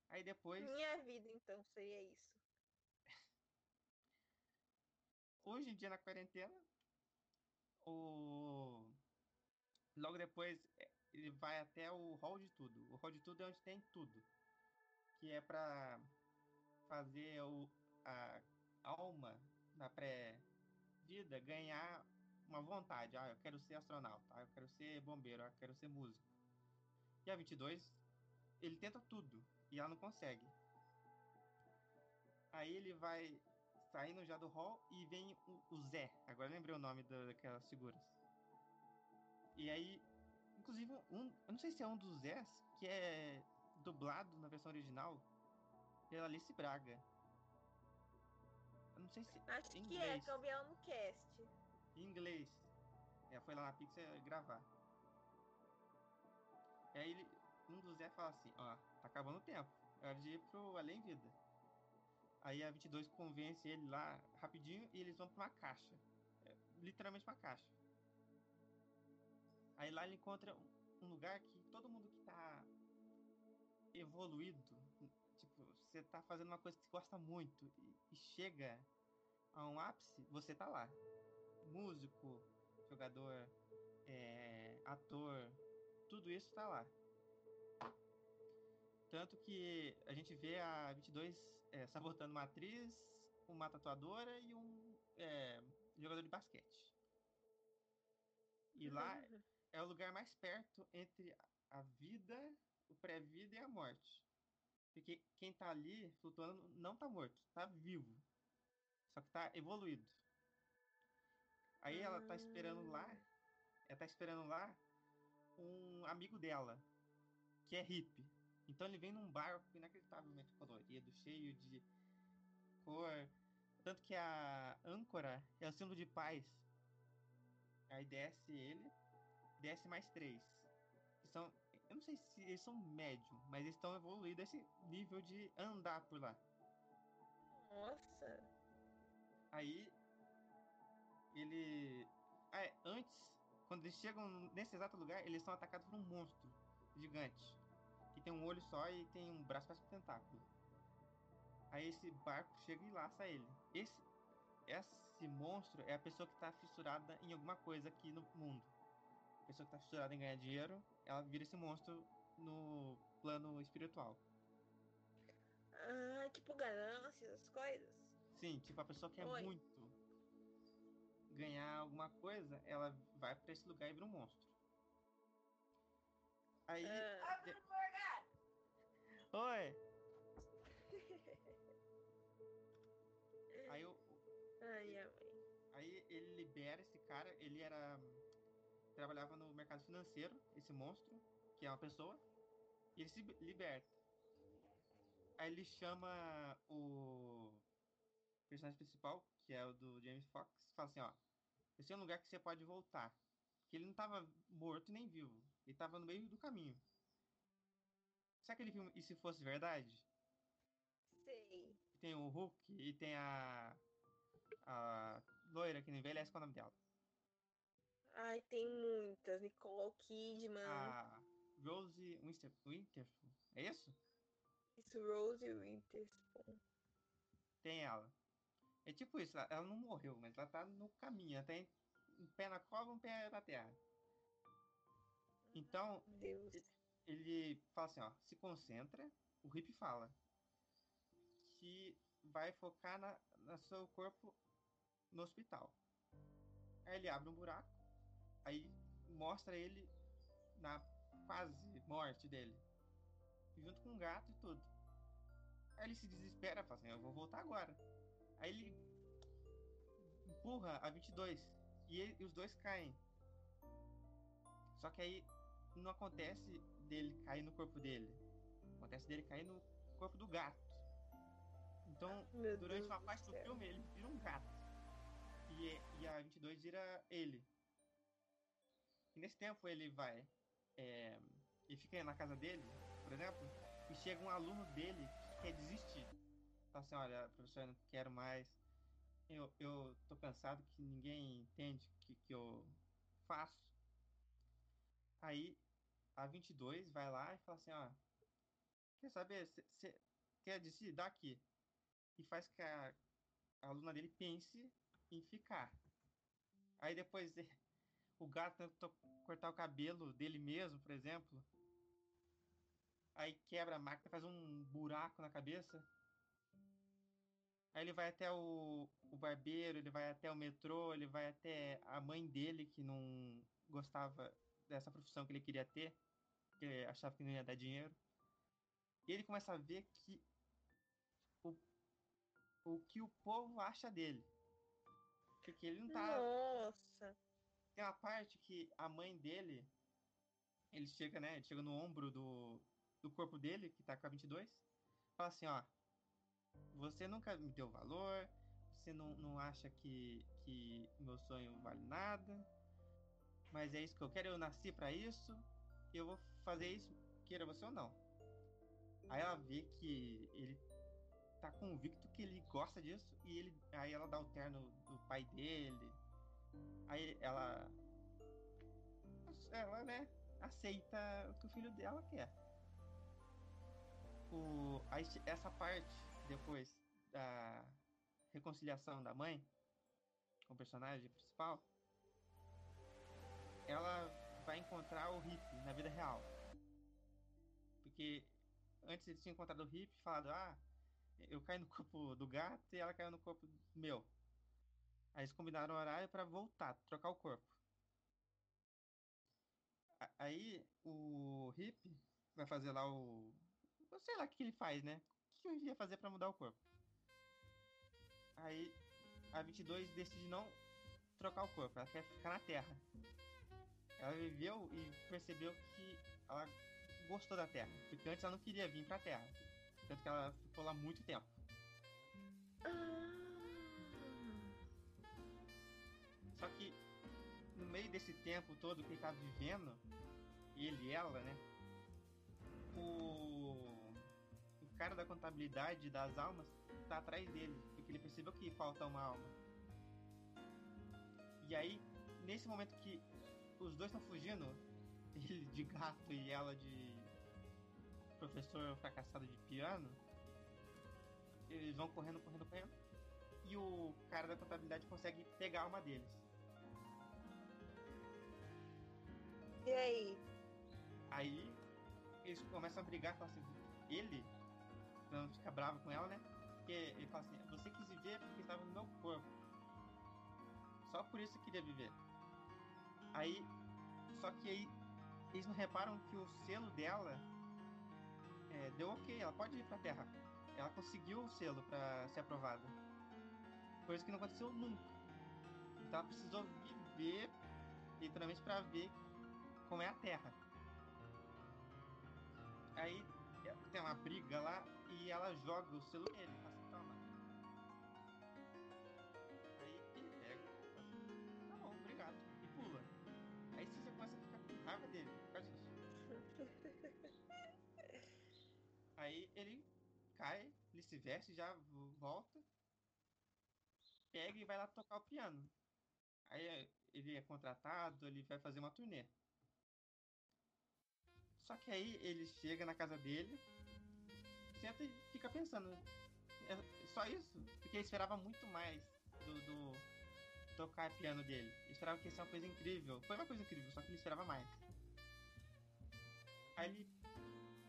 Aí depois. Minha vida, então, seria isso. hoje em dia na quarentena, o logo depois é, ele vai até o hall de tudo. O hall de tudo é onde tem tudo, que é pra fazer o, a alma na pré-vida ganhar uma vontade. Ah, eu quero ser astronauta, ah, eu quero ser bombeiro, ah, eu quero ser músico. E a 22, ele tenta tudo e ela não consegue. Aí ele vai saindo já do hall e vem o, o Zé. Agora lembrei o nome da- daquelas figuras. E aí, inclusive, um, eu não sei se é um dos Zés, que é dublado na versão original pela Alice Braga. Eu não sei se. Acho que é, inglês. vi ela no cast. Em inglês. Ela foi lá na Pixar gravar. E aí ele, um dos Zé fala assim, ó, tá acabando o tempo. É hora de ir pro Além Vida. Aí a 22 convence ele lá rapidinho e eles vão pra uma caixa. É, literalmente uma caixa. Aí lá ele encontra um- lugar que todo mundo que tá evoluído, você tá fazendo uma coisa que você gosta muito e, e chega a um ápice, você tá lá. Músico, jogador, é, ator, tudo isso tá lá. Tanto que a gente vê a 22 é, sabotando uma atriz, uma tatuadora e um é, jogador de basquete. E lá é o lugar mais perto entre a vida, o pré-vida e a morte. Porque quem tá ali flutuando não tá morto, tá vivo. Só que tá evoluído. Aí ela tá esperando lá, ela tá esperando lá um amigo dela, que é hippie. Então ele vem num barco inacreditavelmente colorido, cheio de cor. Tanto que a âncora é o símbolo de paz. Aí desce ele, desce mais três. Que são Eu não sei se eles são médium, mas eles estão evoluídos a esse nível de andar por lá. Nossa. Aí ele. Ah, é, antes, quando eles chegam nesse exato lugar, eles são atacados por um monstro gigante. Que tem um olho só e tem um braço para um tentáculo. Aí esse barco chega e laça ele. Esse, esse monstro é a pessoa que está fissurada em alguma coisa aqui no mundo. A pessoa que está fissurada em ganhar dinheiro, ela vira esse monstro no plano espiritual. Ah, tipo ganância, essas coisas. Sim, tipo a pessoa que é Oi. muito ganhar alguma coisa, ela vai pra esse lugar e vira um monstro. Aí. Ah, de- Oi! Aí, o- ai, mãe. aí ele libera esse cara, ele era. Trabalhava no mercado financeiro, esse monstro, que é uma pessoa, e ele se liberta. Aí ele chama o personagem principal, que é o do James Fox, e fala assim, ó, esse é um lugar que você pode voltar. Porque ele não tava morto nem vivo, ele tava no meio do caminho. Sabe aquele filme E Se Fosse Verdade? Sei. Que tem o Hulk e tem a. a loira que não envelhece, qual é o nome dela? Ai, tem muitas. Nicole Kidman. A Rose Winter, Winterfell. É isso? Isso, Rose Witherspoon. Tem ela. É tipo isso, ela- não morreu, mas ela tá no caminho, ela tem um pé na cova, um pé na terra. Então, Deus. ele fala assim, ó, se concentra, o Hip fala que vai focar na, na seu corpo no hospital. Aí ele abre um buraco, aí mostra ele na quase morte dele, junto com um gato e tudo. Aí ele se desespera, fala assim, eu vou voltar agora. Aí ele empurra a 22 e, ele- e os dois caem. Só que aí não acontece dele cair no corpo dele. Acontece dele cair no corpo do gato. Então, Meu durante Deus uma parte do filme, ele vira um gato. E, e a 22 vira ele. E nesse tempo ele vai. É, ele fica na casa dele, por exemplo, e chega um aluno dele que quer desistir. Fala assim, olha, professor, eu não quero mais. Eu, eu tô cansado que ninguém entende o que, que eu faço. Aí a 22 vai lá e fala assim, ó, quer saber, você quer desistir? Dá aqui. E faz que a, a aluna dele pense em ficar. Aí depois o gato tentou cortar o cabelo dele mesmo, por exemplo. Aí quebra a máquina, faz um buraco na cabeça. Aí ele vai até o, o barbeiro, ele vai até o metrô, ele vai até a mãe dele que não gostava dessa profissão que ele queria ter, que achava que não ia dar dinheiro. E ele começa a ver que o, o que o povo acha dele. Porque ele não tá. Nossa. Tem uma parte que a mãe dele, ele chega, né? Ele chega no ombro do, do corpo dele, que tá com a 22, fala assim, ó. Você nunca me deu valor, você não, não acha que, que meu sonho vale nada, mas é isso que eu quero, eu nasci pra isso, eu vou fazer isso, queira você ou não. Aí ela vê que ele tá convicto que ele gosta disso, e ele, aí ela dá o terno do pai dele, Aí ela. Ela, né? Aceita o que o filho dela quer. O, che- essa parte, depois da reconciliação da mãe com o personagem principal, ela vai encontrar o Hip na vida real. Porque antes ele tinha encontrado o Hip e falado: Ah, eu caí no corpo do gato e ela caiu no corpo meu. Aí eles combinaram o horário pra voltar, trocar o corpo. Aí o Hip vai fazer lá o. sei lá o que ele faz, né? O que ele ia fazer pra mudar o corpo? Aí a 22 decide não trocar o corpo, ela quer ficar na Terra. Ela viveu e percebeu que ela gostou da Terra, porque antes ela não queria vir pra Terra. Tanto que ela ficou lá muito tempo. Só que no meio desse tempo todo que ele tava vivendo, ele e ela, né? o, o cara da contabilidade das almas tá atrás dele, porque ele percebeu que falta uma alma. E aí, nesse momento que os dois estão fugindo, ele de gato e ela de professor fracassado de piano, eles vão correndo, correndo, correndo. E o cara da contabilidade consegue pegar a alma deles. E aí? Aí eles começam a brigar, falam assim, ele não fica bravo com ela, né? Porque ele fala assim, você quis viver porque estava no meu corpo. Só por isso eu queria viver. Aí, só que aí eles não reparam que o selo dela é, deu ok, ela pode ir pra Terra. Ela conseguiu o selo para ser aprovada. Coisa que não aconteceu nunca. Então ela precisou viver, literalmente, para ver como é a Terra. Aí tem uma briga lá e ela joga o selo nele. Fala assim, toma. Aí ele pega, tá bom, obrigado. E pula. Aí você já começa a ficar com raiva dele por causa disso. Aí ele cai, ele se veste, já volta, pega e vai lá tocar o piano. Aí ele é contratado, ele vai fazer uma turnê. Só que aí ele chega na casa dele, senta e fica pensando. É só isso? Porque ele esperava muito mais do, do tocar piano dele. Ele esperava que ia ser uma coisa incrível. Foi uma coisa incrível, só que ele esperava mais. Aí ele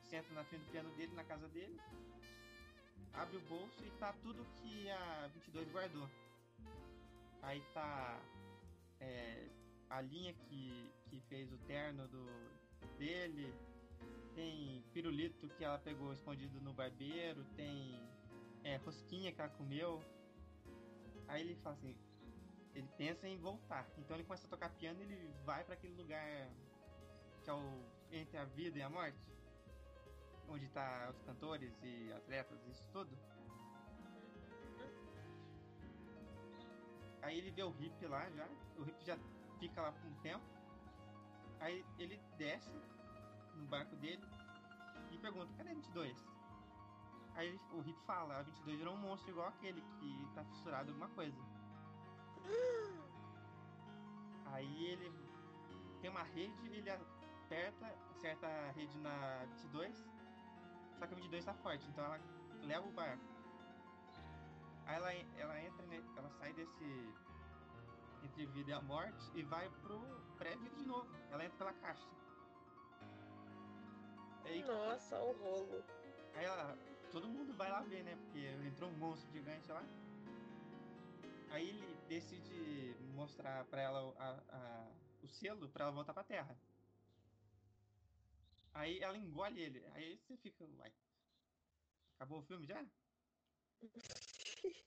senta na frente do piano dele, na casa dele, abre o bolso e tá tudo que a 22 guardou. Aí tá é, a linha que, que fez o terno do, dele, tem pirulito que ela pegou escondido no barbeiro, tem é, rosquinha que ela comeu. Aí ele fala assim, ele pensa em voltar. Então ele começa a tocar piano e ele vai para aquele lugar que é o entre a vida e a morte, onde tá os cantores e atletas, isso tudo. Aí ele vê o Hip lá já, o Hip já fica lá por um tempo. Aí ele desce no barco dele e pergunta: cadê a 22? Aí o Hip fala: a 22 virou um monstro igual aquele que tá fissurado em alguma coisa. Aí ele tem uma rede, ele aperta, acerta a rede na 22, só que a 22 tá forte, então ela leva o barco. Aí ela, ela entra, ela sai desse entre vida e a morte e vai pro pré-vida de novo. Ela entra pela caixa. Aí, Nossa, o rolo. Aí ela, todo mundo vai lá ver, né? Porque entrou um monstro gigante lá. Aí ele decide mostrar pra ela a, a, o selo pra ela voltar pra terra. Aí ela engole ele. Aí você fica, uai. Acabou o filme já?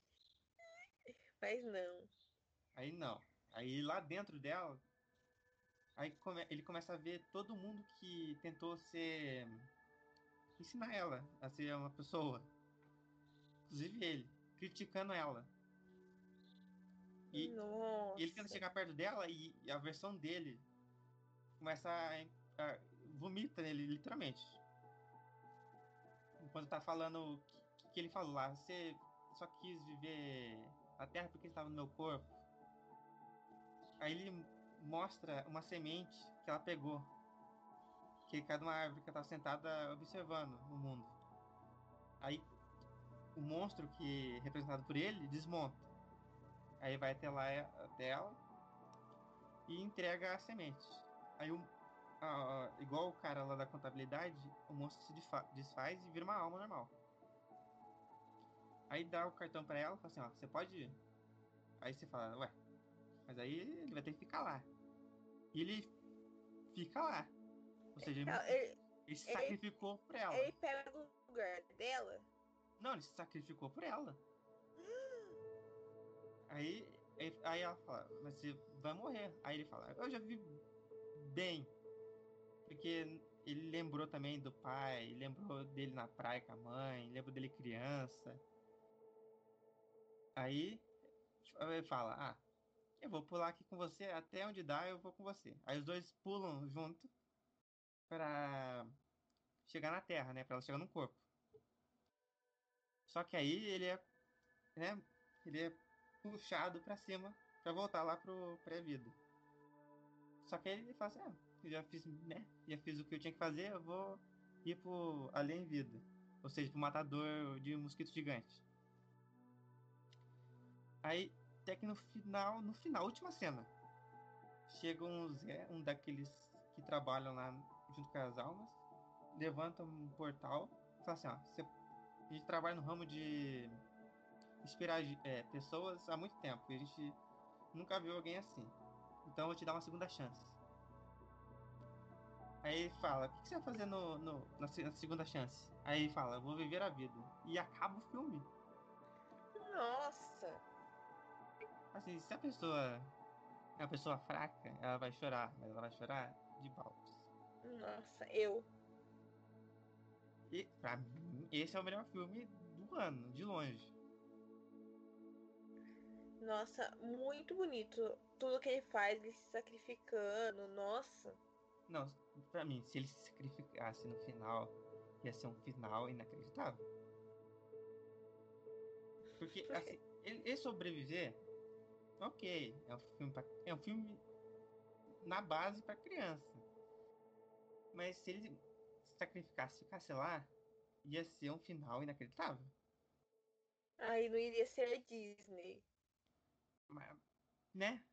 Mas não. Aí não. Aí lá dentro dela, aí come, ele começa a ver todo mundo que tentou ser. ensinar ela a ser uma pessoa. Inclusive ele, criticando ela. E, e ele tenta chegar perto dela e, e a versão dele começa a, a, vomita nele, literalmente. Enquanto tá falando o que, que ele falou lá, você só quis viver a terra porque estava no meu corpo. Aí ele mostra uma semente que ela pegou. Que cai de uma árvore que ela tá sentada observando o mundo. Aí o monstro que é representado por ele desmonta. Aí vai até lá até ela e entrega a semente. Aí o, a, igual o cara lá da contabilidade, o monstro se desfaz e vira uma alma normal. Aí dá o cartão para ela, fala assim, ó, você pode ir. Aí você fala, ué, mas aí ele vai ter que ficar lá. E ele fica lá. Ou seja, ele, ele, ele se sacrificou por ela. Ele pega o lugar dela? Não, ele se sacrificou por ela. aí, aí ela fala, mas você vai morrer. Aí ele fala, eu já vi bem. Porque ele lembrou também do pai, lembrou dele na praia com a mãe, lembrou dele criança. Aí ele fala, ah, eu vou pular aqui com você, até onde dá eu vou com você. Aí os dois pulam junto pra chegar na Terra, né? Pra ela chegar no corpo. Só que aí ele é, né? Ele é puxado pra cima pra voltar lá pro pré-vida. Só que aí ele fala assim, ah, já fiz, né? Já fiz o que eu tinha que fazer, eu vou ir pro além vida. Ou seja, pro matador de mosquito gigante. Aí, até que no final, no final, última cena, chega um Zé, um daqueles que trabalham lá junto com as almas, levanta um portal e fala assim, ó, você, a gente trabalha no ramo de inspirar é, pessoas há muito tempo e a gente nunca viu alguém assim. Então eu vou te dar uma segunda chance. Aí ele fala, o que, você vai fazer no, no na, segunda chance? Aí ele fala, vou viver a vida. E acaba o filme. Nossa! Assim, se a pessoa é uma pessoa fraca, ela vai chorar, mas ela vai chorar de baldes. Nossa, eu. E pra mim, esse é o melhor filme do ano, de longe. Nossa, muito bonito. Tudo que ele faz, ele se sacrificando, nossa. Não, pra mim, se ele se sacrificasse no final, ia ser um final inacreditável. Porque, assim, ele, ele sobreviver, ok, é um filme, pra, é um filme na base para criança. Mas se ele se sacrificasse e ficasse lá, ia ser um final inacreditável. Aí não iria ser a Disney. Mas, né?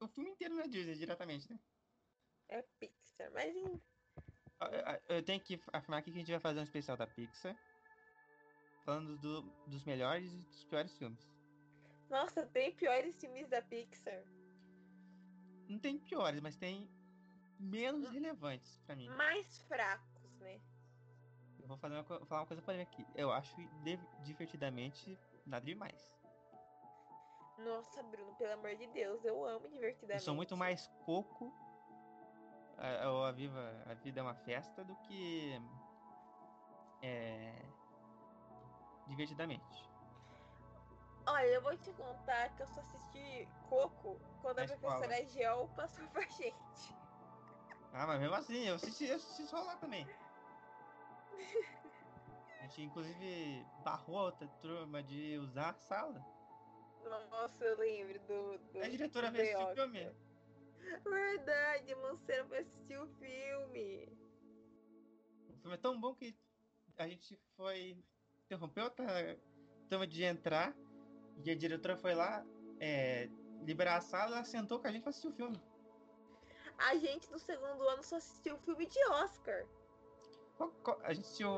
O filme inteiro não é Disney diretamente, né? É Pixar, mas. Eu tenho que afirmar aqui que a gente vai fazer um especial da Pixar. Falando do, dos melhores e dos piores filmes. Nossa, tem piores filmes da Pixar. Não tem piores, mas tem menos relevantes para mim. Mais fracos, né? Eu vou fazer uma, falar uma coisa pra mim aqui. Eu acho divertidamente nada demais. Nossa, Bruno, pelo amor de Deus, eu amo divertidamente. Eu sou muito mais coco ou a, Viva, a Vida é uma Festa do que é, divertidamente. Olha, eu vou te contar que eu só assisti Coco quando a professora Gel passou pra gente. Ah, mas mesmo assim, eu assisti, eu assisti só lá também. A gente inclusive barrou a outra turma de usar a sala. Nossa, eu lembro do. do a diretora veio assistir o filme. Verdade, não vai assistir o filme. O filme é tão bom que a gente foi. interrompeu outra turma de entrar e a diretora foi lá é, liberar a sala, sentou com a gente pra assistir o filme. A gente do segundo ano só assistiu o filme de Oscar. A gente assistiu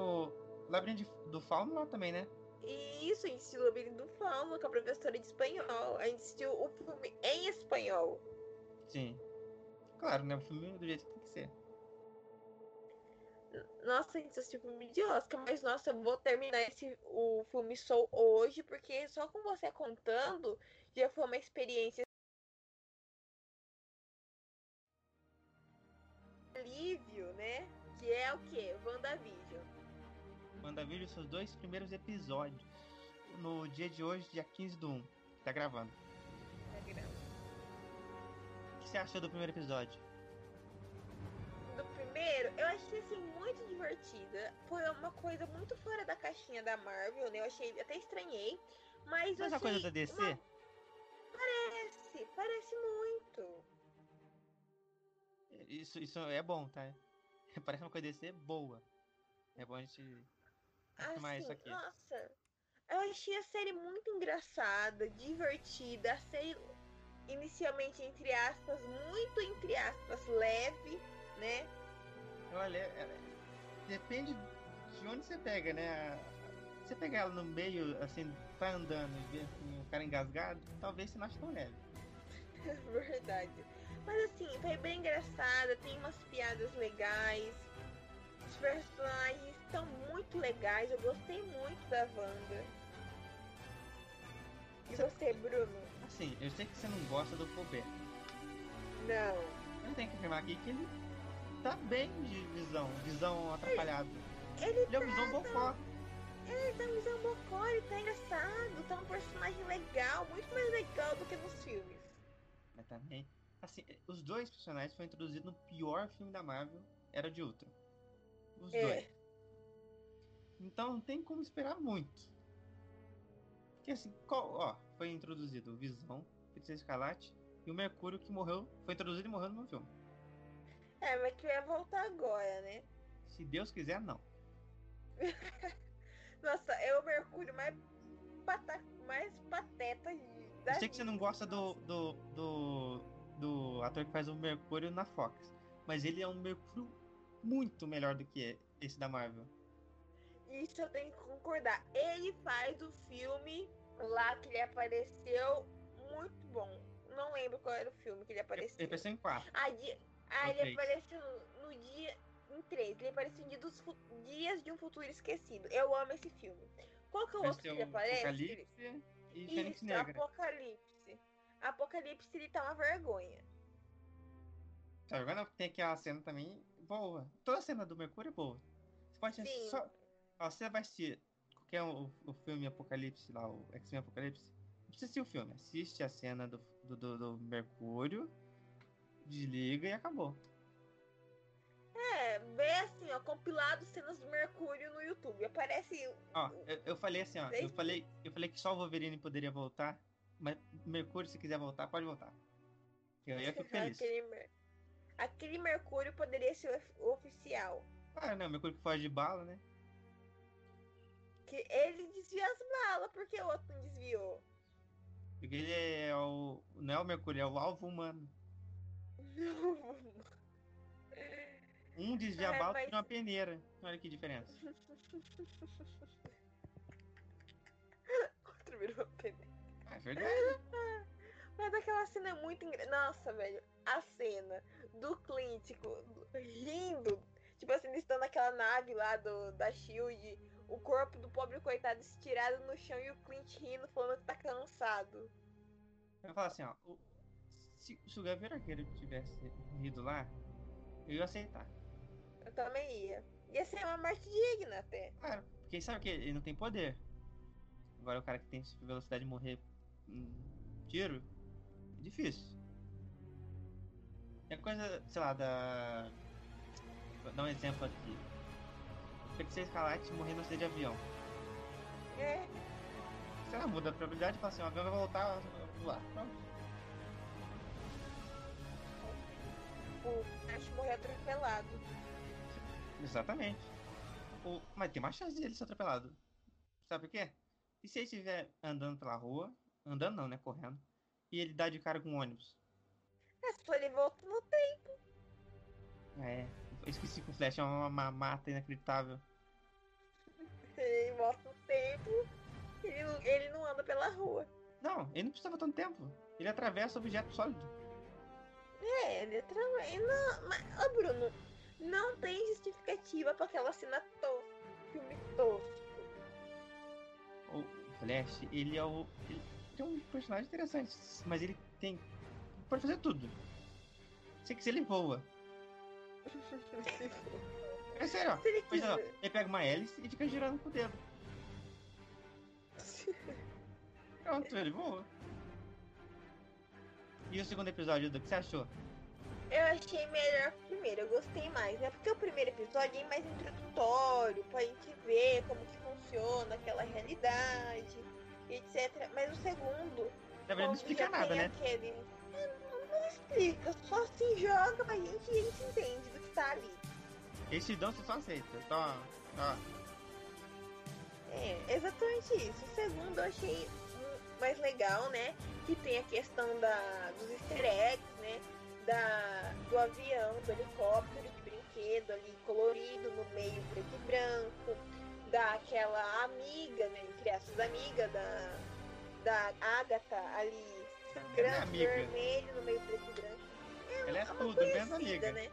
Labirinto do Fauno lá também, né? Isso, a gente assistiu Labirinto do Fauno com a professora de espanhol. A gente assistiu o filme em espanhol. Sim. Claro, né? O filme do jeito que tem que ser. Nossa, a gente assistiu o filme de Oscar, mas nossa, eu vou terminar esse, o filme Soul hoje, porque só com você contando já foi uma experiência alívio, né? Que é o que? WandaVision. WandaVision, seus dois primeiros episódios. No dia de hoje, dia 15 do 1. Tá gravando. Tá gravando. O que você achou do primeiro episódio? Primeiro, eu achei assim muito divertida. Foi uma coisa muito fora da caixinha da Marvel, né? Eu achei, até estranhei. Mas, mas a coisa da DC? Uma... Parece, parece muito. Isso, isso é bom, tá? Parece uma coisa DC boa. É bom a gente assim, isso aqui. Nossa, eu achei a série muito engraçada, divertida, a série inicialmente, entre aspas, muito entre aspas, leve, né? Olha, ela, depende de onde você pega, né? Você pegar ela no meio, assim, vai andando e vê assim, o cara engasgado, talvez você não ache tão leve. Verdade. Mas assim, foi bem engraçada, tem umas piadas legais. Os personagens estão muito legais, eu gostei muito da Wanda. E você, Bruno? Assim, eu sei que você não gosta do Colbert. Não. Eu tenho que afirmar aqui que ele tá bem de visão, visão atrapalhada. Ele, ele, ele é um visão bocó. Ele tá visão bocó, ele tá engraçado, tá um personagem legal, muito mais legal do que nos filmes. Mas também Assim, os dois personagens foram introduzidos no pior filme da Marvel, Era de Ultron. Os É. dois. Então não tem como esperar muito. Porque assim, qual- ó, foi introduzido o Visão, Feiticeiro Escarlate e o Mercúrio que morreu, foi introduzido e morreu no meu filme. É, mas que ia voltar agora, né? Se Deus quiser, não. Nossa, é o Mercúrio mais, pata... mais pateta de- Eu sei que você não gosta do, do, do, do ator que faz o Mercúrio na Fox, mas ele é um Mercúrio muito melhor do que esse da Marvel. Isso eu tenho que concordar. Ele faz o filme lá que ele apareceu muito bom. Não lembro qual era o filme que ele apareceu. ele apareceu em quatro. Ah No ele três. apareceu no, dia. Em três. Ele apareceu em dia dos fu- Dias de um Futuro Esquecido. Eu amo esse filme. Qual que é o outro que ele aparece? Apocalipse e Fênix Isso, Negra. Apocalipse. Apocalipse ele tá uma vergonha. Tá jogando? Tem aquela cena também boa. Toda cena do Mercúrio é boa. Você pode Sim. só. Você vai assistir qualquer o, o filme Apocalipse lá, o X-Men Apocalipse. Não precisa assistir o filme. Assiste a cena do, do- do Mercúrio, desliga e acabou. É, vê assim, ó, compilado cenas do Mercúrio no YouTube. Aparece. Ó, eu, eu falei assim, ó. Eu falei, eu falei que só o Wolverine poderia voltar. Mas Mercúrio, se quiser voltar, pode voltar. Eu ia ficar feliz. Aquele, aquele Mercúrio poderia ser o oficial. Ah, não, Mercúrio que foge de bala, né? Que ele desvia as balas, porque o outro não desviou. Porque ele é o. Não é o Mercúrio, é o alvo humano. Um desvia a É, mas- e uma peneira. Olha que diferença. Outro virou pneu. Ah, é verdade. Mas aquela cena é muito engraçada. Nossa, velho. A cena do Clint co- rindo. Tipo assim, eles estão naquela nave lá do, da Shield. O corpo do pobre coitado estirado no chão e o Clint rindo, falando que tá cansado. Eu falar assim, ó. o- se, se o Gavião Arqueiro tivesse ido lá, eu ia aceitar. Eu também ia. Ia ser uma morte digna até. Claro, porque sabe o que? Ele não tem poder. Agora o cara que tem velocidade de morrer em tiro, é difícil. É coisa, sei lá, da. Vou dar um exemplo aqui. Feiticeiro Escarlate morrer no acidente de avião. É. Sei lá, muda a probabilidade e fala assim, o avião vai voltar lá. Pronto. O Flash morreu atropelado. Exatamente. O... Mas tem mais chance de ele ser atropelado. Sabe por quê? E se ele estiver andando pela rua, andando não, né? Correndo, e ele dá de cara com um ônibus? É só ele volta no tempo. É, eu esqueci que o Flash é uma, uma mata inacreditável. Ele volta no tempo. Ele, não- ele não anda pela rua. Não, ele não precisava tanto tempo. Ele atravessa objeto sólido. É, ele também. Não, mas, ô Bruno, não tem justificativa pra aquela cena tosca. Filme tosco. O Flash, ele é o. Ele é um personagem interessante, mas ele tem. Pode fazer tudo. Sei que se ele voa. É sério, ó. Ele é, ó, ele pega uma hélice e fica girando com o dedo. Pronto, ele voa. E o segundo episódio, do que você achou? Eu achei melhor que o primeiro, eu gostei mais, né? Porque o primeiro episódio é mais introdutório, pra gente ver como que funciona aquela realidade, etc. Mas o segundo, Na verdade, não explica nada, né? Aquele... É, Não, não explica, só se joga pra gente e a gente entende do que tá ali. Dão, você só aceita. Então, ó, ó. É, exatamente isso. O segundo eu achei mais legal, né? Que tem a questão da, dos easter eggs, né? Da, do avião, do helicóptero de brinquedo ali colorido no meio preto e branco. Daquela amiga, né? Entre essas amigas da, da Agatha ali é grande, amiga. vermelho no meio preto e branco. Ela é tudo, menos amiga. né?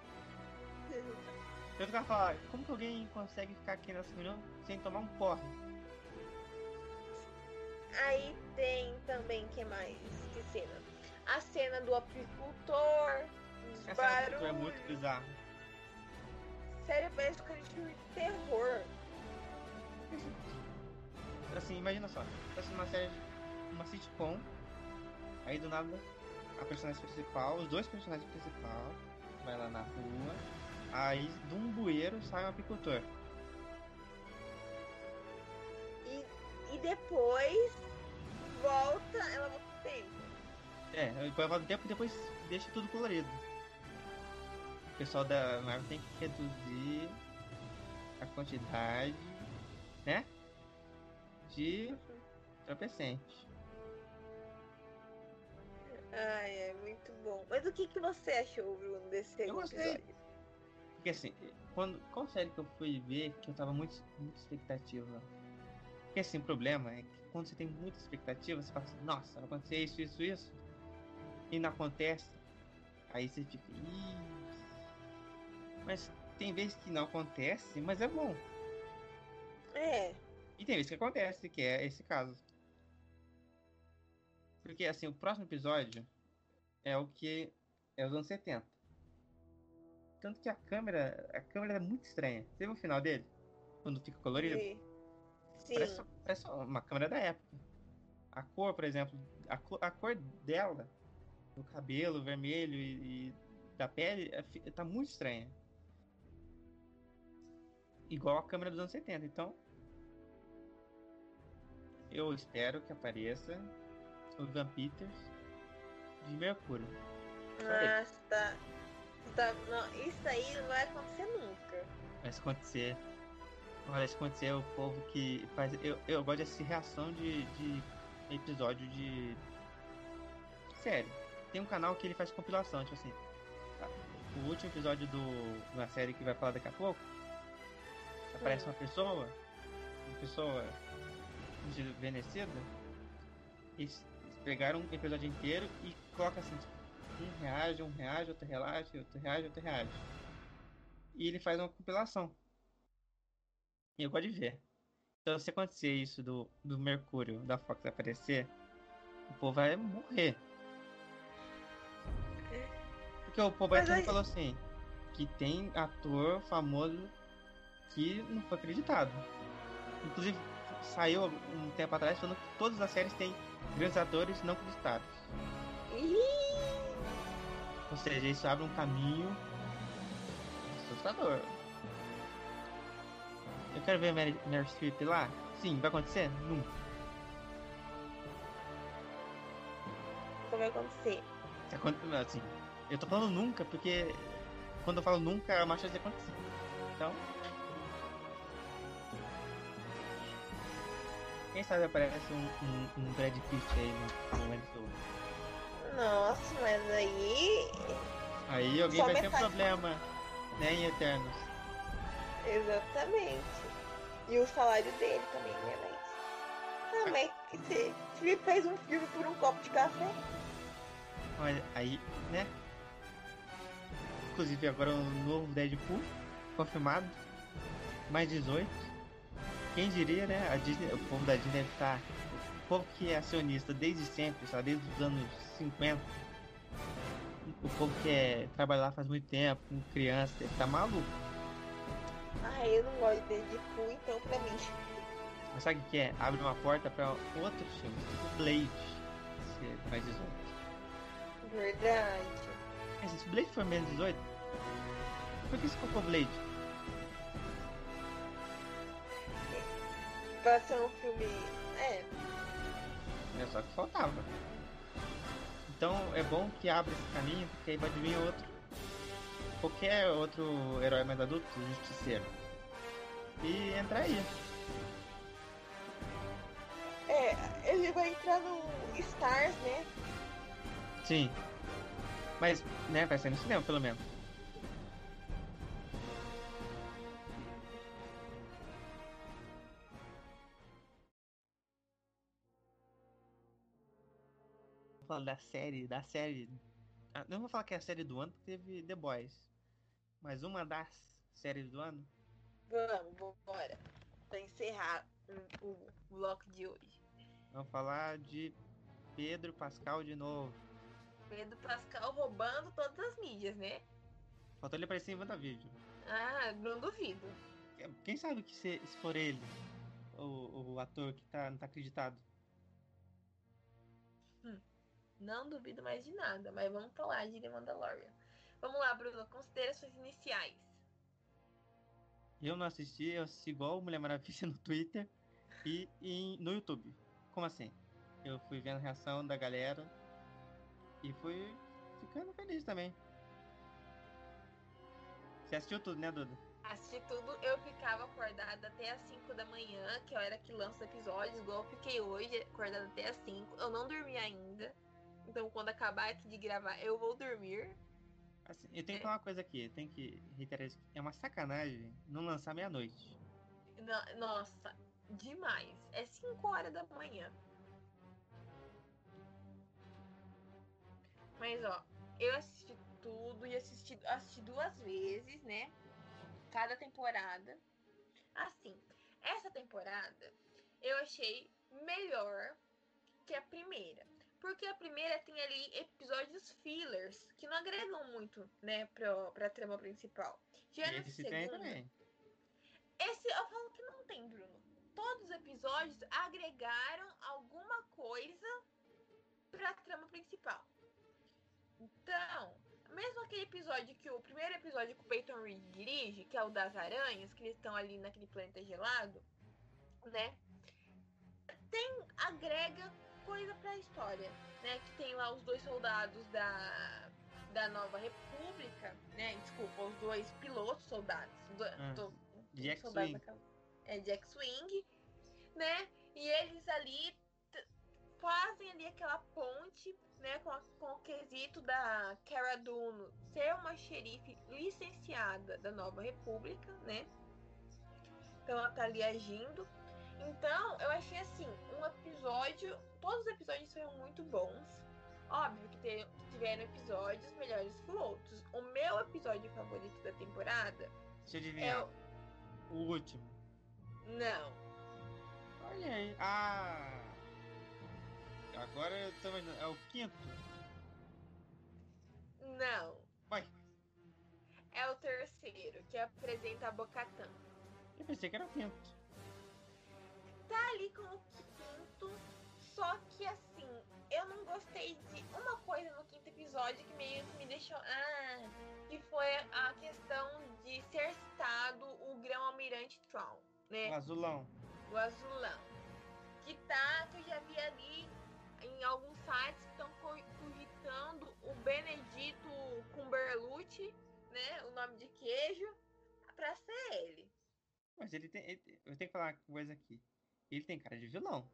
Eu ficava falando, como que alguém consegue ficar aqui nessa reunião sem tomar um porre? Aí tem também, que mais? Que cena? A cena do apicultor, dos Essa barulhos. é muito bizarro. Sério, parece que filme de terror. Assim, imagina só, tá assistindo uma série, uma sitcom, aí do nada a personagem principal, os dois personagens principais, vai lá na rua Aí de um bueiro sai um apicultor. E, e depois volta, ela volta pro tempo. É, depois volta o tempo e depois deixa tudo colorido. O pessoal da Marvel tem que reduzir a quantidade, né? De entorpecente. Ai, é muito bom. Mas o que, que você achou, Bruno, desse segundo episódio? Porque assim, quando, qual série que eu fui ver que eu tava muito, muito expectativa? Porque assim, o problema é que quando você tem muita expectativa, você fala assim, nossa, vai acontecer isso, isso, isso. E não acontece. Aí você fica, Ih. Mas tem vezes que não acontece, mas é bom. É, E tem vezes que acontece, que é esse caso. Porque assim, o próximo episódio é o que é os anos 70. Tanto que a câmera, a câmera é muito estranha. Você viu o final dele? Quando fica colorido? sim. Sim. Parece, parece uma câmera da época. A cor, por exemplo, a cor, a cor dela, do cabelo vermelho e, e da pele, é tá muito estranha. Igual a câmera dos anos 70. Então, eu espero que apareça o Van Peters de Mercúrio. Nossa, tá. tá não, isso aí não vai acontecer nunca. Vai acontecer. Olha, se acontecer, o povo que faz. Eu, eu gosto de assistir reação de, de episódio de. Sério. Tem um canal que ele faz compilação, tipo assim. O último episódio do, uma série que vai falar daqui a pouco. Aparece uma pessoa. Uma pessoa. Eles eles pegaram um episódio inteiro e colocam assim, tipo, um reage, um reage, outro reage, outro reage, outro reage. E ele faz uma compilação. E eu gosto de ver. Então se acontecer isso do, do Mercúrio da Fox aparecer, o povo vai morrer. Porque o povo aí- falou assim, que tem ator famoso que não foi acreditado. Inclusive saiu um tempo atrás falando que todas as séries têm grandes atores não acreditados. Ou seja, isso abre um caminho assustador. Eu quero ver a Mary Streep lá? Sim, vai acontecer? Nunca. Isso vai acontecer. Não, Assim, eu tô falando nunca porque quando eu falo nunca, é uma chance de acontecer. Então. Quem sabe aparece um, um, um Brad Pitt aí no, no MCU. Nossa, mas aí. Aí alguém Só vai ter um problema, né, em Eternos. Exatamente. E o salário dele também, né? Mas. Ah, mas que se, se ele fez um filme por um copo de café. Olha, aí, né? Inclusive agora o novo Deadpool, confirmado. Mais 18. Quem diria, né? A Disney, o povo da Disney deve estar. O povo que é acionista desde sempre, sabe? Desde os anos 50. O povo que é, trabalha lá faz muito tempo, com criança, deve estar maluco. Ah, eu não gosto de Deadpool, então pra mim. Mas sabe o que é? Abre uma porta para outros filmes, tipo Blade. Se mais 18. Verdade. É, Se Blade for menos 18, por que você colocou Blade? Pra ser um filme. É, É só que faltava. Então é bom que abra esse caminho, porque aí pode vir outro. Qualquer outro herói mais adulto, justiceiro. E entrar aí. é, ele vai entrar no Stars, né? Sim. Mas, né, vai ser no cinema pelo menos. Vou falar da série, da série. Ah, não vou falar que é a série do ano, porque teve The Boys. Mas uma das séries do ano. Vamos, bora. Pra encerrar o, o bloco de hoje. Vamos falar de Pedro Pascal de novo. Pedro Pascal roubando todas as mídias, né? Faltou ele aparecer em WandaVision. Ah, não duvido. Quem sabe que se, se for ele, o, o ator que tá, não tá acreditado. Não duvido mais de nada, mas vamos falar de The Mandalorian. Vamos lá, Bruno, considerações iniciais. Eu não assisti, eu assisti igual Mulher Maravilha no Twitter e, e no YouTube. Como assim? Eu fui vendo a reação da galera e fui ficando feliz também. Você assistiu tudo, né, Duda? Assisti tudo, eu ficava acordada até as 5 da manhã, que é a hora que lança episódios, igual eu fiquei hoje, acordada até as 5. Eu não dormi ainda. Então quando acabar aqui de gravar, eu vou dormir. Assim, eu tenho que falar uma coisa aqui, tem que reiterar isso. É uma sacanagem não lançar meia-noite. No- Nossa, demais. É 5 horas da manhã. Mas ó, eu assisti tudo e assisti, assisti duas vezes, né? Cada temporada. Assim, essa temporada eu achei melhor que a primeira. Porque a primeira tem ali episódios fillers que não agregam muito, né, pra, pra trama principal. Já na Esse tem segunda, também. esse eu falo que não tem, Bruno. Todos os episódios agregaram alguma coisa pra trama principal. Então, mesmo aquele episódio que o primeiro episódio que o Peyton Reed dirige, que é o das aranhas, que eles estão ali naquele planeta gelado, né? Tem agrega coisa pra história, né? Que tem lá os dois soldados da da Nova República, né? Desculpa, os dois pilotos soldados. Do, Ah, tô- Jack soldados Swing. daquela- É, Jack Swing, né? E eles ali fazem ali aquela ponte, né? Com, a- com o quesito da Cara Dune ser uma xerife licenciada da Nova República, né? Então ela tá ali agindo. Então, eu achei assim, um episódio. Todos os episódios foram muito bons. Óbvio que tiveram episódios melhores que outros. O meu episódio favorito da temporada Deixa eu é adivinhar. o. O último. Não. Olha aí. Ah! Agora eu tô imaginando. É o quinto? Não. Vai. É o terceiro, que apresenta a Bocatã. Eu pensei que era o quinto. Tá ali com o só que assim, eu não gostei de uma coisa no quinto episódio que meio que me deixou. Ah, que foi a questão de ser citado o grão-almirante Tron, né? O azulão. o azulão. Que tá, que eu já vi ali em alguns sites que estão cogitando o Benedito Cumberlucci, né? O nome de queijo, pra ser ele. Mas ele tem. ele- eu tenho que falar uma coisa aqui. Ele tem cara de vilão.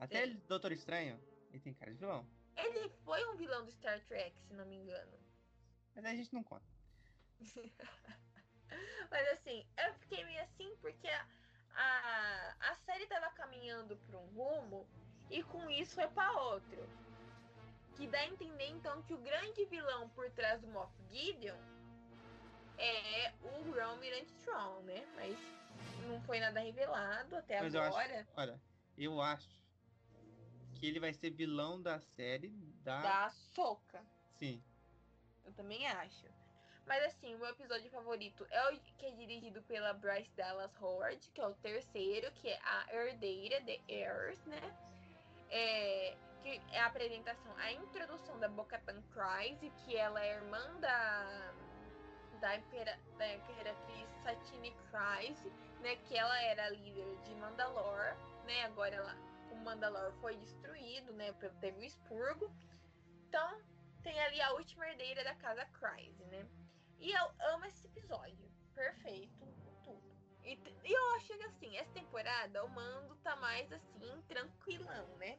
Até Tem. ele, Doutor Estranho, ele tem cara de vilão. Ele foi um vilão do Star Trek, se não me engano. Mas aí a gente não conta. Mas assim, eu fiquei meio assim porque a, a, a série tava caminhando pra um rumo e com isso foi pra outro. Que dá a entender então que o grande vilão por trás do Moff Gideon é o Grão Almirante Tron, né? Mas não foi nada revelado até Mas eu acho. agora. Olha, eu acho que ele vai ser vilão da série da. Da Soca. Sim. Eu também acho. Mas assim, o meu episódio favorito é o que é dirigido pela Bryce Dallas Howard, que é o terceiro, que é a herdeira The Heirs, né? É, que é a apresentação, a introdução da Bo-Katan Kryze, que ela é irmã da da, impera, da imperatriz Satine Kryze, né? Que ela era líder de Mandalore, né? Agora ela, o Mandalore foi destruído, né? Teve o expurgo. Então, tem ali a última herdeira da casa Kryze, né? E eu amo esse episódio. Perfeito, tudo. E, e eu acho que assim, essa temporada o mando tá mais assim, tranquilão, né?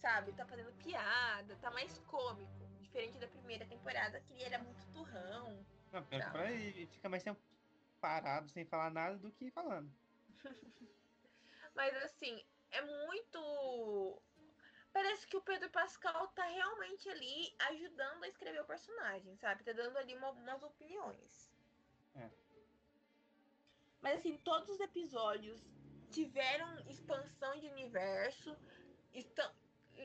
Sabe? Tá fazendo piada, tá mais cômico. Diferente da primeira temporada, que ele era muito turrão. Não, ele fica mais tempo parado, sem falar nada, do que falando. Mas assim, é muito. Parece que o Pedro Pascal tá realmente ali ajudando a escrever o personagem, sabe? Tá dando ali uma- umas opiniões. É. Mas assim, todos os episódios tiveram expansão de universo, estão,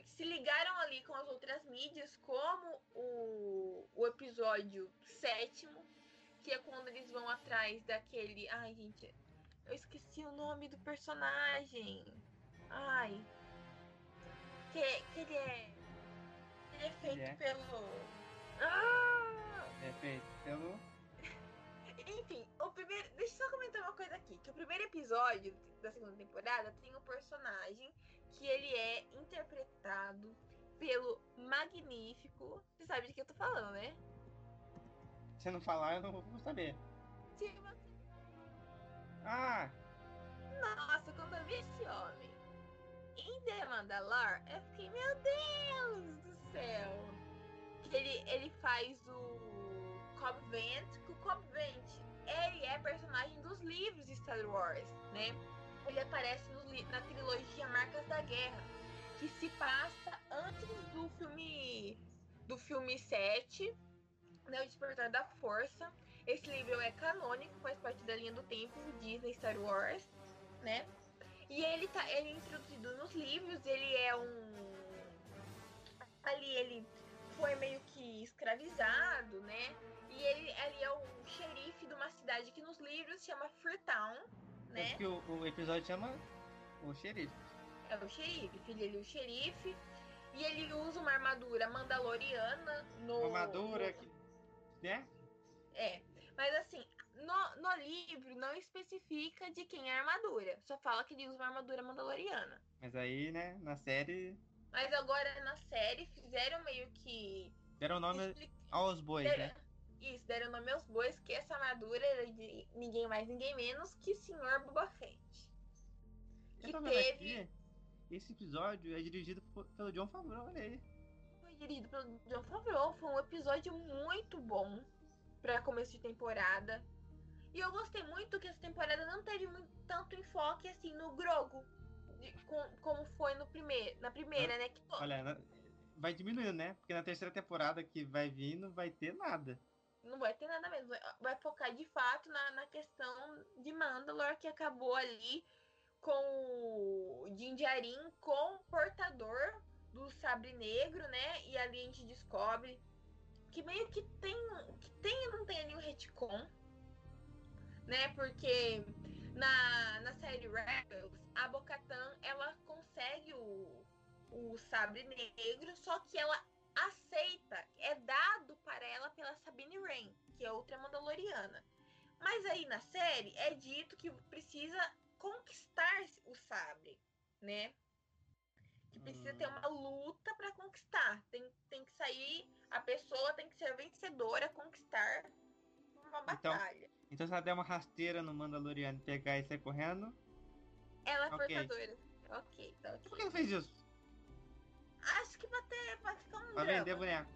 se ligaram ali com as outras mídias, como o, o episódio sétimo, que é quando eles vão atrás daquele. Ai, gente, eu esqueci o nome do personagem. Ai. Que, que ele é. Ele é feito é? pelo. Ah! É feito pelo. Enfim, o primeiro. Deixa só comentar uma coisa aqui, que o primeiro episódio da segunda temporada tem um personagem que ele é interpretado pelo magnífico. Você sabe de que eu tô falando, né? Se não falar, eu não vou saber. Timothy. Ah, Nossa, quando eu vi esse homem em The Mandalor, eu fiquei, meu Deus do céu. Ele, ele faz o Cobb Vent, que o Cobb Vent, ele é personagem dos livros de Star Wars, né? Ele aparece li- na trilogia Marcas da Guerra, que se passa antes do filme do filme 7, né, o Despertar da Força. Esse livro é canônico, faz parte da linha do tempo do Disney Star Wars, né? E ele tá, ele é introduzido nos livros, ele é um ali ele foi meio que escravizado, né? E ele, ele é um xerife de uma cidade que nos livros chama Freetown, é né? porque o, o episódio chama O Xerife. É o xerife, filho ele é o xerife. E ele usa uma armadura mandaloriana no. Uma armadura no- que. Né? É. Mas assim, no, no livro não especifica de quem é a armadura. Só fala que ele usa uma armadura mandaloriana. Mas aí, né, na série, Mas agora na série fizeram meio que. deram nome aos bois, deram- né? Isso, deram nome aos bois, que essa armadura era de ninguém mais, ninguém menos que Senhor Boba Fett. Que vendo teve. aqui, esse episódio é dirigido por- pelo John Favreau, olha aí. Foi dirigido pelo John Favreau. Foi um episódio muito bom pra começo de temporada. E eu gostei muito que essa temporada não teve muito, tanto enfoque assim no Grogo. de- com- como foi no primeiro, na primeira, né? Que Olha, na- vai diminuindo, né? Porque na terceira temporada que vai vir não vai ter nada. não vai ter nada mesmo. Vai, focar de fato na, na questão de Mandalore, que acabou ali com o Din Djarin com o portador do sabre negro, né? E ali a gente descobre que meio que tem, que tem e não tem ali um retcon, né? Porque na, na série Rebels, a Bocatan ela consegue o, o sabre negro, só que ela aceita, é dado para ela pela Sabine Wren, que é outra Mandaloriana. Mas aí na série é dito que precisa conquistar o sabre, né? Que precisa ter Hum. uma luta para conquistar. Tem, tem que sair, a pessoa tem que ser vencedora, conquistar uma Então, batalha. Então se ela der uma rasteira no Mandaloriano pegar e sair correndo, Ela é ok. portadora. Ok, tá por ok. que ela fez isso? Acho que pra, ter, pra ficar um Pra drama. vender boneco.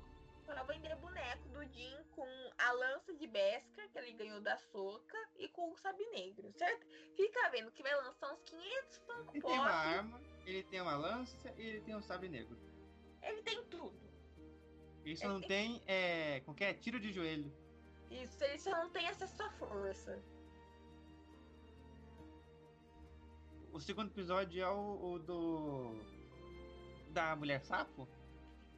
Pra vender boneco do Jin com a lança de Beskar, que ele ganhou da Soca, e com o Sabe Negro, certo? Fica vendo que vai lançar uns 500 Funko Ele tem uma arma, ele tem uma lança e ele tem um sabre negro. Ele tem tudo. Isso não tem, é, qualquer tiro de joelho. Isso, ele só não tem acesso à força. O segundo episódio é o, o do. Da mulher sapo?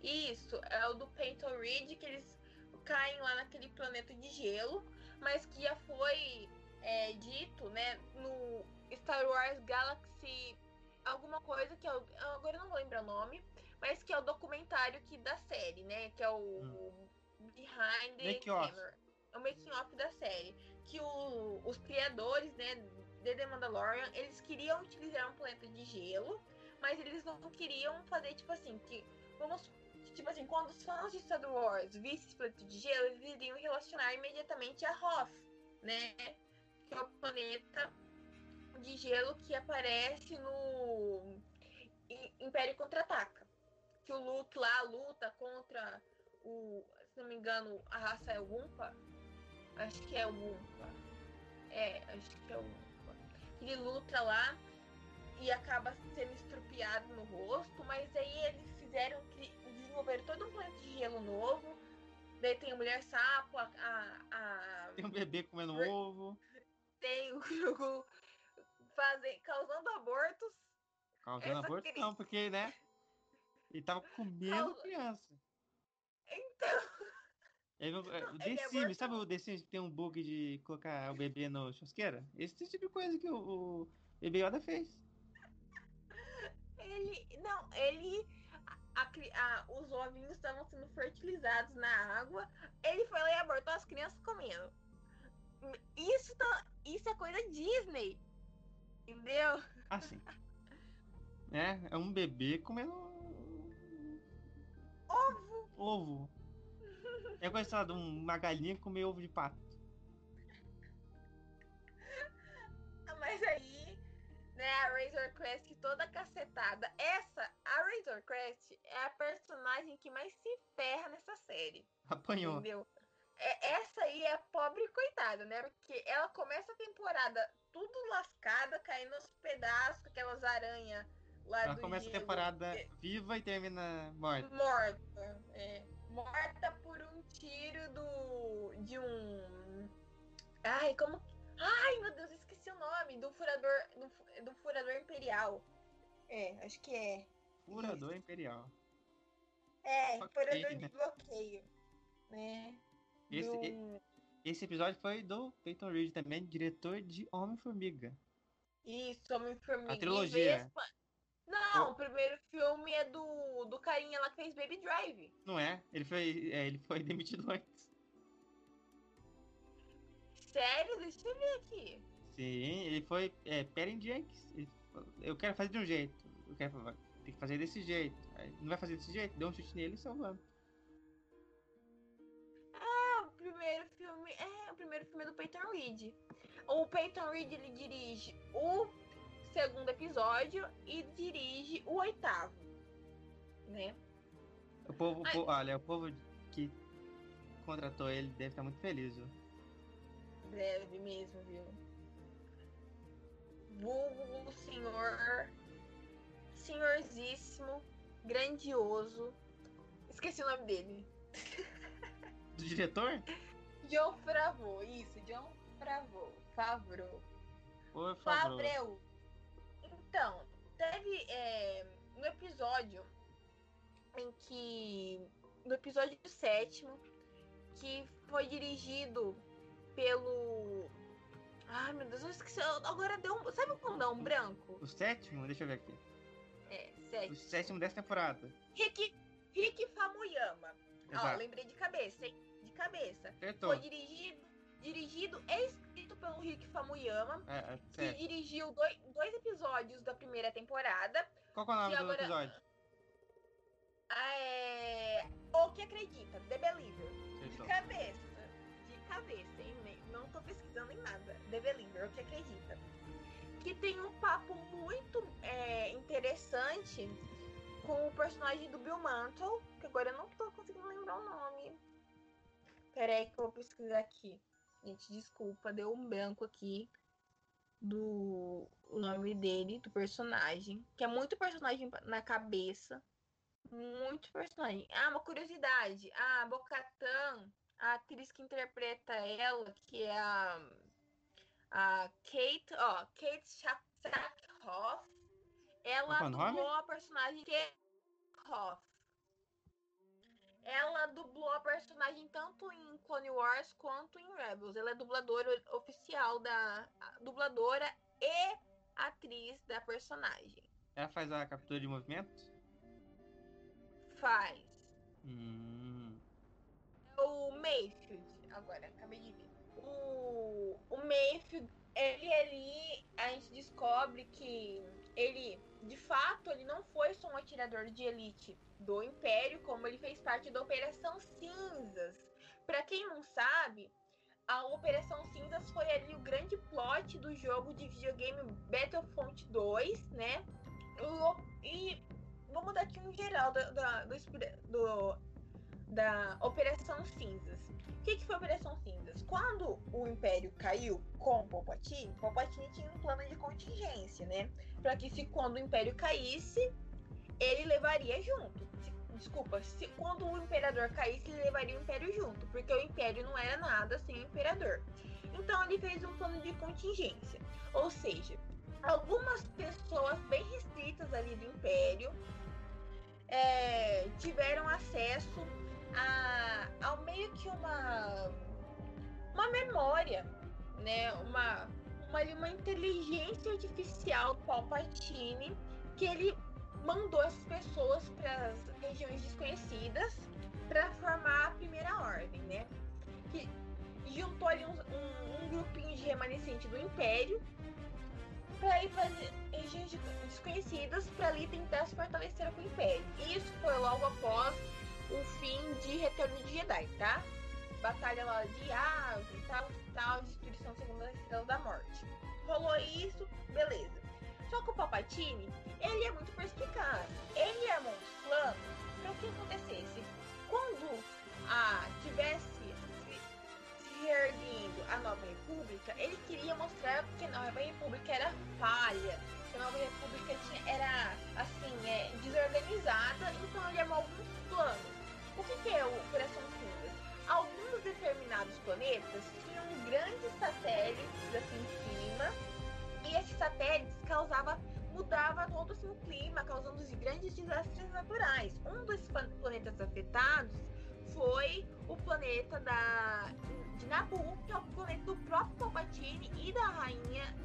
Isso, é o do Peyton Reed, que eles caem lá naquele planeta de gelo, mas que já foi é, dito, né, no Star Wars Galaxy, alguma coisa que é o, agora eu não vou lembrar o nome, mas que é o documentário que da série, né, que é o Behind the. Camera, é o making off da série, que o- os criadores, né, de The Mandalorian, eles queriam utilizar um planeta de gelo, mas eles não queriam fazer tipo assim, que vamos tipo assim, quando os fãs de Star Wars vissem esse planeta de gelo, eles iriam relacionar imediatamente a Hoth, né? Que é o planeta de gelo que aparece no Império Contra-Ataca. Que o Luke lá luta contra o, se não me engano, a raça é Wumpa. Acho que é o Wumpa. É, acho que é o Wumpa. Ele luta lá e acaba sendo estrupiado no rosto, mas aí eles fizeram desenvolver todo um planeta de gelo novo. Daí tem a mulher sapo, a, a, a- Tem um bebê comendo Re- ovo, tem o Grogu fazem, causando abortos. causando Essa aborto. crise. Não, porque, né? Ele tava comendo Causa- criança. Então, Ele, o ele é The Sims, sabe o The Sims que tem um bug de colocar o bebê no churrasqueira? Esse tipo de coisa que o, o bebê Yoda fez. ele. Não, ele. a- a os ovinhos estavam sendo fertilizados na água. Ele foi lá e abortou as crianças comendo. Isso, tá, isso é coisa Assim. É, é um bebê comendo. Ovo! Ovo. É lá, de uma galinha comer ovo de pato. Ah, Mas aí, né, a Razor Crest toda cacetada. Essa, a Razor Crest, é a personagem que mais se ferra nessa série. Apanhou. Entendeu? É, essa aí é a pobre coitada, né? Porque ela começa a temporada tudo lascada, caindo aos pedaços, aquelas aranhas lá Ela do começa a temporada viva e termina morta. morta. é. Morta por um tiro do. de um. Ai, como. Ai, meu Deus, esqueci o nome. Do furador. Do, do furador imperial. É, acho que é. Furador Imperial. É, Ok, furador né? de bloqueio. Né? Esse, Do- esse episódio foi do Peyton Reed também, diretor de Homem-Formiga. Isso, Homem-Formiga. A e trilogia. Vespa. Não, O- primeiro filme é do, do carinha lá que fez Baby Drive. Não é? Ele foi, é, ele foi demitido antes. Sério? Deixa eu ver aqui. Sim, ele foi é, Perry Jenkins. Eu quero fazer de um jeito. Eu quero tem que fazer desse jeito. Não vai fazer desse jeito? Deu um chute nele e salvando. Ah, o primeiro filme. É, o primeiro filme é do Peyton Reed. O Peyton Reed ele dirige o segundo episódio e dirige o oitavo. Né? O povo, povo- olha, o povo que contratou ele deve estar muito feliz. Viu? Deve mesmo, viu? Vulgo, senhor. Senhorzíssimo. Grandioso. Esqueci o nome dele. Do diretor? John Favreau. Isso, John Favreau. Favreau. Por favor. Fabreu. Então, teve é, no episódio em que. No episódio sétimo, que foi dirigido pelo. Ai meu Deus, eu esqueci. Agora deu um. Sabe quando dá um branco? O sétimo, deixa eu ver aqui. É, O sétimo. sétimo dessa temporada. Rick, Rick Famuyama. Ó, Exato. lembrei de cabeça, hein? De cabeça. Acertou. Foi dirigido, dirigido e escrito pelo Rick Famuyama. É, é, que dirigiu dois, dois episódios da primeira temporada. Qual que é o nome do agora- episódio? É... O que acredita, The Believer. De cabeça. De cabeça, hein? Não tô pesquisando em nada. The Believer, o que acredita. Que tem um papo muito é, interessante com o personagem do Bill Mantle, que agora eu não tô conseguindo lembrar o nome. Peraí que eu vou pesquisar aqui. Gente, desculpa, deu um branco aqui do nome dele, do personagem. Que é muito personagem na cabeça. Muito personagem. Ah, uma curiosidade. A Bocatan, a atriz que interpreta ela, que é a, a Kate, ó, Kate Sackhoff, ela Qual é dublou a personagem Kate Hoff. Ela dublou a personagem tanto em Clone Wars quanto em Rebels. Ela é dubladora oficial da dubladora e atriz da personagem. Ela faz a captura de movimento? Faz. Hum. o Mayfield, agora, acabei de ver. O, o Mayfield, ele ali, a gente descobre que ele, de fato, ele não foi só um atirador de elite do Império, como ele fez parte da Operação Cinzas. Pra quem não sabe, a Operação Cinzas foi ali o grande plot do jogo de videogame Battlefront 2, né? E vamos dar aqui um geral da- do, inspira- do, da Operação Cinzas. O que, que foi a Operação Cinzas? Quando o Império caiu com Palpatine, Palpatine tinha um plano de contingência, né? Para que se quando o Império caísse, ele levaria junto. Se- desculpa, se quando o Imperador caísse, ele levaria o Império junto, porque o Império não era nada sem o Imperador. Então ele fez um plano de contingência. Ou seja, algumas pessoas bem restritas ali do Império é, tiveram acesso a, ao meio que uma uma memória, né? Uma, uma, uma inteligência artificial do Palpatine que ele mandou essas pessoas para as regiões desconhecidas para formar a primeira ordem, né? Que juntou ali uns- um, um grupinho de remanescente do Império para ir para regiões desconhecidas para ali tentar se fortalecer com o Império. Isso foi logo após o fim de Retorno de Jedi, tá? Batalha lá de Yavin e tal, tal, destruição segundo a Estrela da Morte. Rolou isso, beleza. Só que o Palpatine, ele é muito perspicaz. Ele armou uns planos para que acontecesse. Quando ah, tivesse se erguendo a Nova República, ele queria mostrar que a Nova República era falha, que a Nova República tinha, era assim, é, desorganizada, então ele armou alguns planos. O que, que é o Operação Cinzas? Alguns determinados planetas tinham grandes satélites assim em cima, e esses satélites causavam mudava todo assim, o clima, causando grandes desastres naturais. Um dos planetas afetados foi o planeta da, de Nabu, que é o planeta do próprio Palpatine e da rainha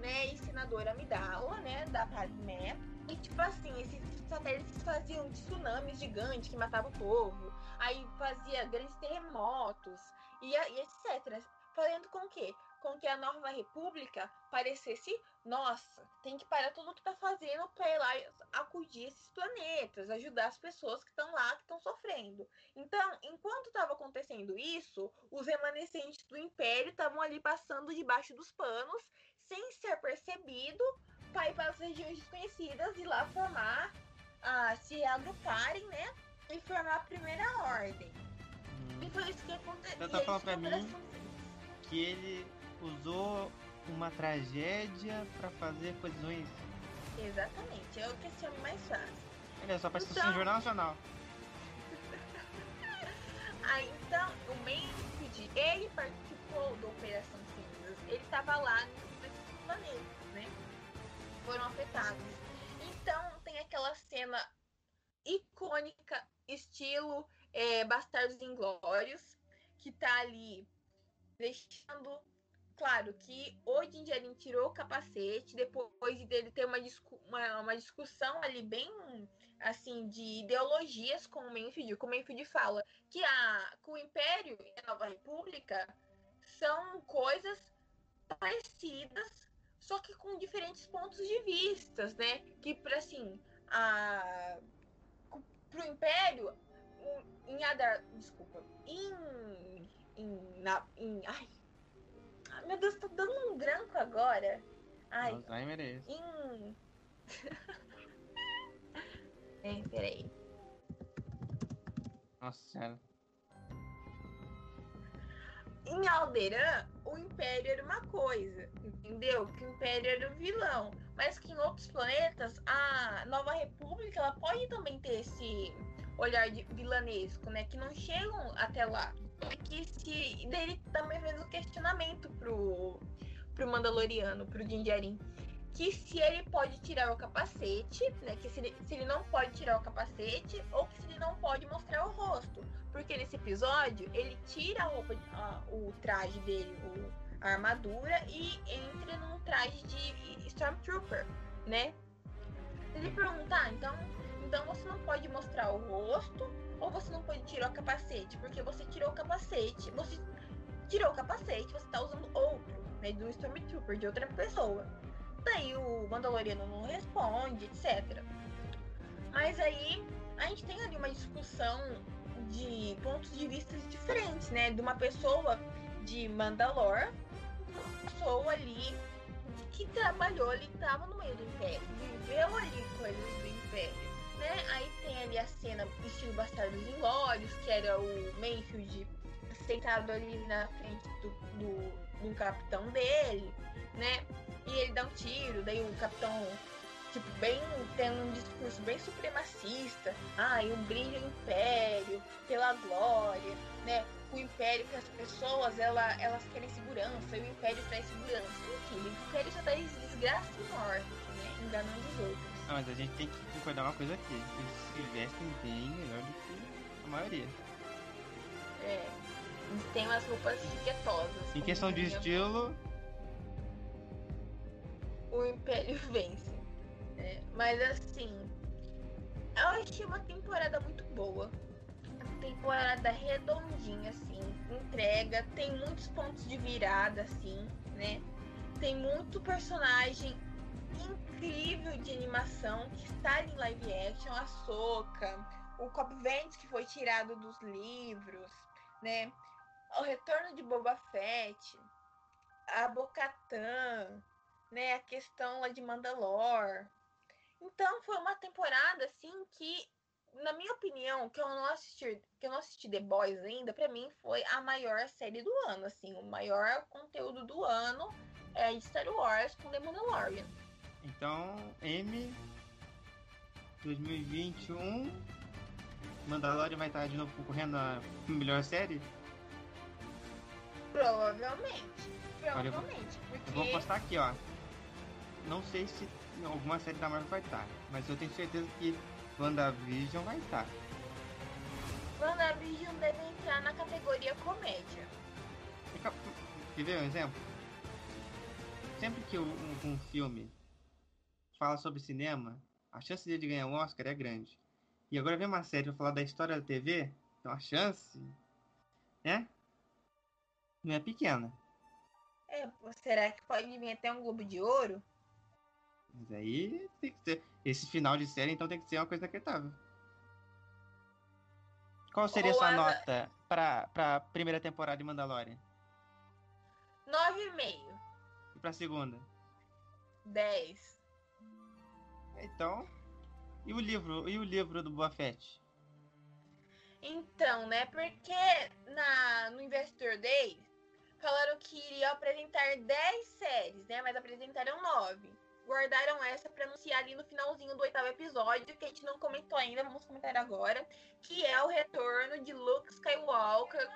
né, e senadora Amidala, né, da Padmé. E tipo assim, esses satélites faziam tsunamis gigantes que matavam o povo, aí fazia grandes terremotos e, e etc. Fazendo com que com que a nova república parecesse, nossa, tem que parar tudo o que está fazendo para ir lá acudir esses planetas, ajudar as pessoas que estão lá, que estão sofrendo. Então, enquanto estava acontecendo isso, os remanescentes do Império estavam ali passando debaixo dos panos, sem ser percebido, para ir para as regiões desconhecidas e lá formar, ah, se agruparem, né? E formar a primeira ordem. Hum. E foi isso que aconteceu. Você tá falando para mim que ele usou uma tragédia para fazer coisas ruins. Exatamente, é o que esse homem mais faz. É, só parece então... um jornal nacional. ah, então, o Mayfield, ele participou da Operação Cinzas. Ele estava lá nesses planetas, né? Foram afetados. Então, aquela cena icônica, estilo é, Bastardos Inglórios, que tá ali deixando claro que o Jinjarin tirou o capacete depois dele ter uma, discu uma, uma, discussão ali bem assim de ideologias com o Menfield. O Menfield fala que, a, que o Império e a Nova República são coisas parecidas, só que com diferentes pontos de vistas, né? Que assim, a pro Império em Adar, desculpa, em em, na, em ai, meu Deus, tô dando um branco agora. Ai. Alzheimer é esse. Em... é, peraí. Nossa senhora. Em Alderan, o Império era uma coisa, entendeu? Que o Império era o vilão. Mas que em outros planetas, a Nova República, ela pode também ter esse olhar de vilanesco, né? Que não chegam até lá que se. Daí ele também fez um questionamento pro, pro Mandaloriano, pro Din Que se ele pode tirar o capacete, né? Que se ele, se ele não pode tirar o capacete, ou que se ele não pode mostrar o rosto. Porque nesse episódio, ele tira a roupa, a, o traje dele, o, a armadura, e entra num traje de Stormtrooper, né? Ele pergunta, ah, então, então você não pode mostrar o rosto ou você não pode tirar o capacete, porque você tirou o capacete, você tirou o capacete, você tá usando outro, né, de um Stormtrooper, de outra pessoa. Daí o Mandaloriano não responde, etc. Mas aí a gente tem ali uma discussão de pontos de vista diferentes, né? De uma pessoa de Mandalor, pessoa ali que trabalhou ali, tava no meio do Império, viveu ali coisas do Império né? Aí tem ali a cena estilo Bastardos Inglórios, que era o Mayfield sentado ali na frente do, do, do capitão dele, né? E ele dá um tiro, daí o capitão, tipo, bem, tem um discurso bem supremacista. Ah, e um brilho império, pela glória, né? O império que as pessoas, ela, elas querem segurança, e o império traz segurança. Enfim, o império só traz desgraça e morte, né? Enganando os outros. Não, mas a gente tem que concordar uma coisa aqui. Eles se vestem bem melhor do que a maioria. É. Eles têm umas roupas chiquetosas. Em questão de estilo. O Império vence. É, mas assim. Eu achei uma temporada muito boa. Temporada redondinha, assim. Entrega. Tem muitos pontos de virada, assim, né? tem muito personagem incrível de animação que está em live action, a Soca, o Cobb Vance que foi tirado dos livros, né? O retorno de Boba Fett, a Bocatã, né? A questão lá de Mandalore. Então foi uma temporada assim que, na minha opinião, que eu não assisti, que eu não assisti The Boys ainda, para mim foi a maior série do ano, assim, o maior conteúdo do ano é Star Wars com The Mandalorian. Então, M 2021 Mandalorian vai estar de novo concorrendo a melhor série? Provavelmente. Olha, eu Provavelmente. Eu porque vou postar aqui, ó. Não sei se alguma série da Marvel vai estar, mas eu tenho certeza que WandaVision vai estar. WandaVision deve entrar na categoria comédia. Quer ver um exemplo? Sempre que um, um filme fala sobre cinema, a chance dele de ganhar um Oscar é grande. E agora vem uma série pra falar da história da TV, então a chance, né? Não é pequena. É, será que pode vir até um Globo de Ouro? Mas aí tem que ser. Esse final de série, então tem que ser uma coisa inacreditável. Qual seria Ou sua nota pra, pra primeira temporada de Mandalorian? 9,5. E pra segunda? 10. Então. E o livro? E o livro do Boa Fett? Então, né? Porque na, no Investor Day falaram que iriam apresentar 10 séries, né? Mas apresentaram 9. Guardaram essa pra anunciar ali no finalzinho do oitavo episódio, que a gente não comentou ainda, vamos comentar agora. Que é o retorno de Luke Skywalker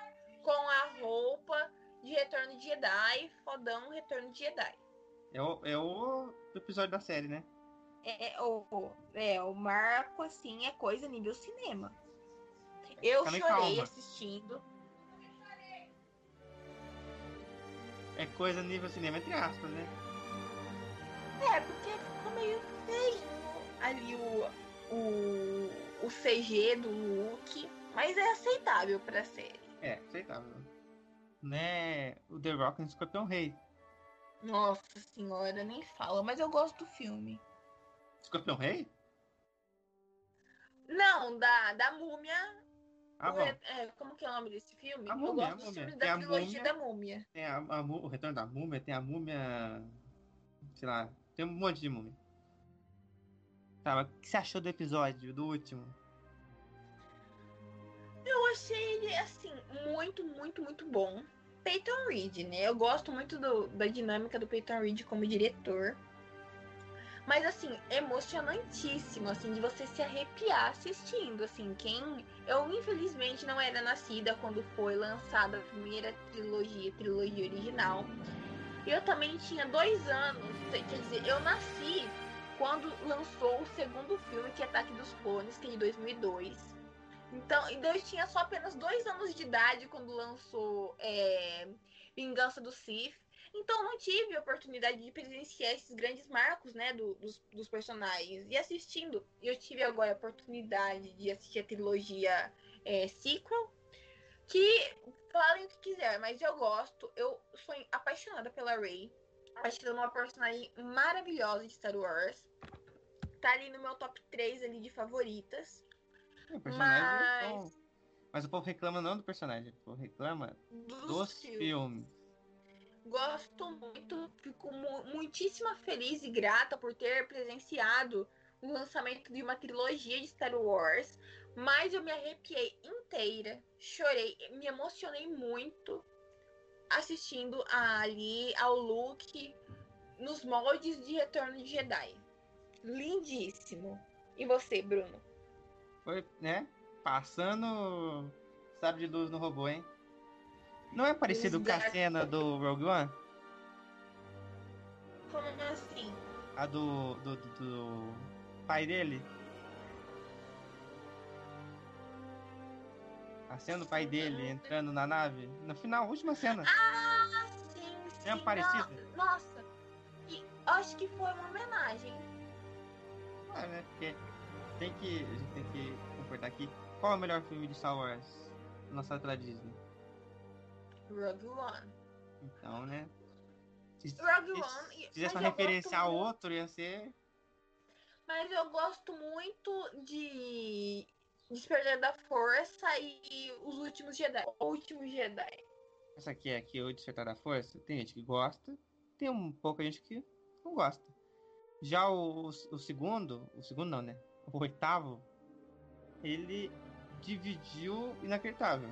com a roupa de retorno de Jedi. Fodão retorno de Jedi. É o, é o episódio da série, né? É, o, é, o marco, assim, é coisa nível cinema. Eu Calma chorei calma. assistindo. É coisa nível cinema, entre aspas, né? É, porque ficou meio feio ali o, o, o CG do Luke. Mas é aceitável pra série. É, aceitável. Né? O The Rock no Escorpião Rei. Nossa senhora, nem fala, mas eu gosto do filme. Escorpião Rei? Não, da, da múmia. Ah, o é, como que é o nome desse filme? A eu Múmia, gosto a dos filmes da trilogia Múmia. da múmia. Tem a, a o Retorno da Múmia, tem a Múmia. Sei lá, tem um monte de múmia. Tá, mas o que você achou do episódio, do último? Eu achei ele, assim, muito, muito, muito bom. Peyton Reed, né? Eu gosto muito do- da dinâmica do Peyton Reed como diretor. Mas, assim, emocionantíssimo, assim, de você se arrepiar assistindo, assim. Quem... Eu, infelizmente, não era nascida quando foi lançada a primeira trilogia, trilogia original. Eu também tinha dois anos, quer dizer, eu nasci quando lançou o segundo filme, que é Ataque dos Clones, que é de 2002. Então, e daí eu tinha só apenas dois anos de idade quando lançou é, Vingança do Sith. Então não tive a oportunidade de presenciar esses grandes marcos, né, do- dos, dos personagens. E assistindo, eu tive agora a oportunidade de assistir a trilogia é, sequel, que falem o que quiser, mas eu gosto. Eu sou apaixonada pela Rey. Acho ela é uma personagem maravilhosa de Star Wars. Tá ali no meu top 3 ali de favoritas. É, o personagem é Mas- bom. Mas o povo reclama não do personagem, o povo reclama Dos, dos filmes. filmes. Gosto muito, fico mu- muitíssima feliz e grata por ter presenciado o lançamento de uma trilogia de Star Wars, mas eu me arrepiei inteira, chorei, me emocionei muito assistindo ali ao Luke nos moldes de Retorno de Jedi. Lindíssimo. E você, Bruno? Foi, né? Passando sabre de luz no robô, hein? Não é parecido Os com a cena do Rogue One? Como assim? A do, do, do, do pai dele? A cena do pai dele entrando na nave? No final, última cena. Ah, sim, sim. É parecido? no- Nossa, e acho que foi uma homenagem. Ah, né? Porque tem que. A gente tem que concordar aqui. Qual é o melhor filme de Star Wars lançado pela Disney? Rogue One. Então, né? Se, Rogue se- One. se fizesse uma referência a muito- outro, ia ser. Mas eu gosto muito de Despertar da Força e Os Últimos Jedi. O Último Jedi. Essa aqui é aqui, o Despertar da Força. Tem gente que gosta, tem um pouca gente que não gosta. Já o, o segundo, o segundo não, né? O oitavo, ele dividiu inacreditável.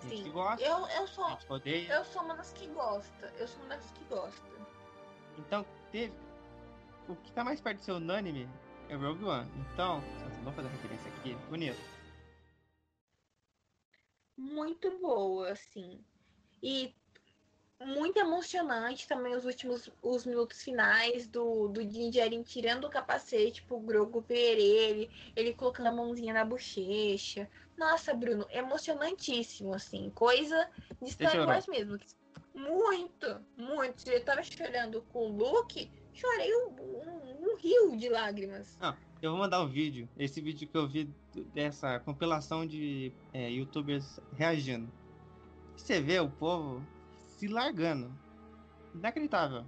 Tem gente que Sim. gosta, Eu, eu sou. gente que odeia. Eu sou uma das que gosta. Eu sou uma das que gosta. Então, teve. O que tá mais perto de ser unânime é Rogue One. Então, vamos fazer referência aqui, bonito. Muito boa, assim. E muito emocionante também os últimos os minutos finais do, do Din Djarin tirando o capacete pro Grogu ver ele, ele colocando a mãozinha na bochecha. Nossa, Bruno, emocionantíssimo, assim. Coisa de Star? Wars mesmo. Muito, muito. Eu tava chorando com o Luke, chorei um, um- um rio de lágrimas. Eu vou mandar um vídeo. Esse vídeo que eu vi dessa compilação de é, youtubers reagindo. Você vê o povo se largando. Inacreditável.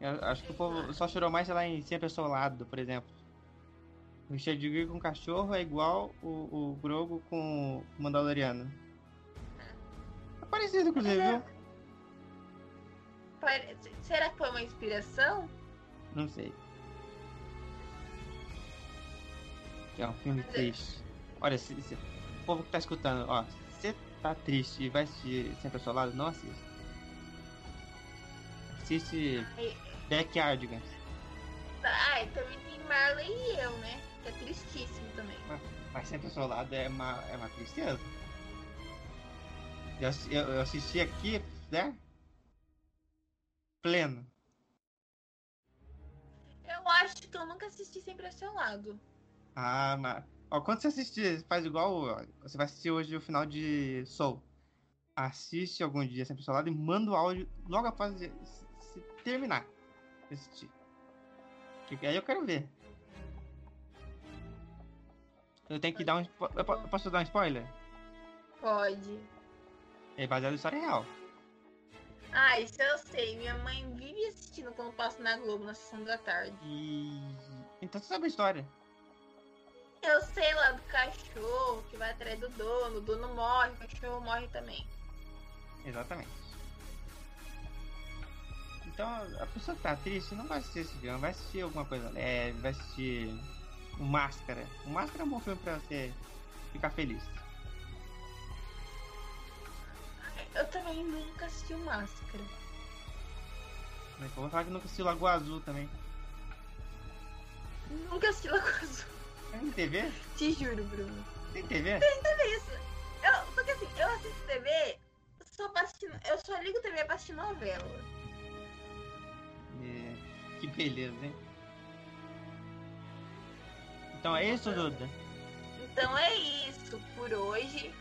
Eu acho que o povo só chorou mais, sei lá, em Sempre Ao Lado, por exemplo. O Richard Gere com o cachorro é igual o, o Grogo com o Mandaloriano. É parecido, inclusive, viu? Será que foi uma inspiração? Não sei. Que é um filme triste. Olha, se, se- o povo que tá escutando, ó, se você tá triste e vai assistir Sempre ao Seu Lado, não assista. Assiste Ai, Backyardigans. Ah, e também tem Marley e eu, né? Que é tristíssimo também. Mas Sempre ao Seu Lado é uma, é uma tristeza. Eu, eu, eu assisti aqui, né? Pleno. Eu acho que eu nunca assisti sempre ao seu lado. Ah, mas. Ó, quando você assistir, faz igual. ó, Você vai assistir hoje o final de Soul. Assiste algum dia sempre ao seu lado e manda o áudio logo após de- se, se terminar de assistir. Que aí eu quero ver. Eu tenho que dar um. eu posso dar um spoiler? Pode. É baseado em história real. Ah, isso eu sei. Minha mãe vive assistindo quando passa na Globo na sessão da tarde. E. Então você sabe a história. Eu sei lá do cachorro que vai atrás do dono, o dono morre, o cachorro morre também. Exatamente. Então, a pessoa que tá triste não vai assistir esse filme, vai assistir alguma coisa leve, vai assistir o Máscara. O Máscara é um bom filme pra você ficar feliz. Eu também nunca assisti o Máscara. Mas vou falar que nunca assisti Lagoa Azul também. Nunca assisti Lagoa Azul. Tem TV? Te juro, Bruno. Tem TV? É isso. Eu, porque assim, eu assisto TV só pra assistir. Eu só ligo TV pra assistir novela. É, que beleza, hein? Então é isso, Duda? Então é isso por hoje.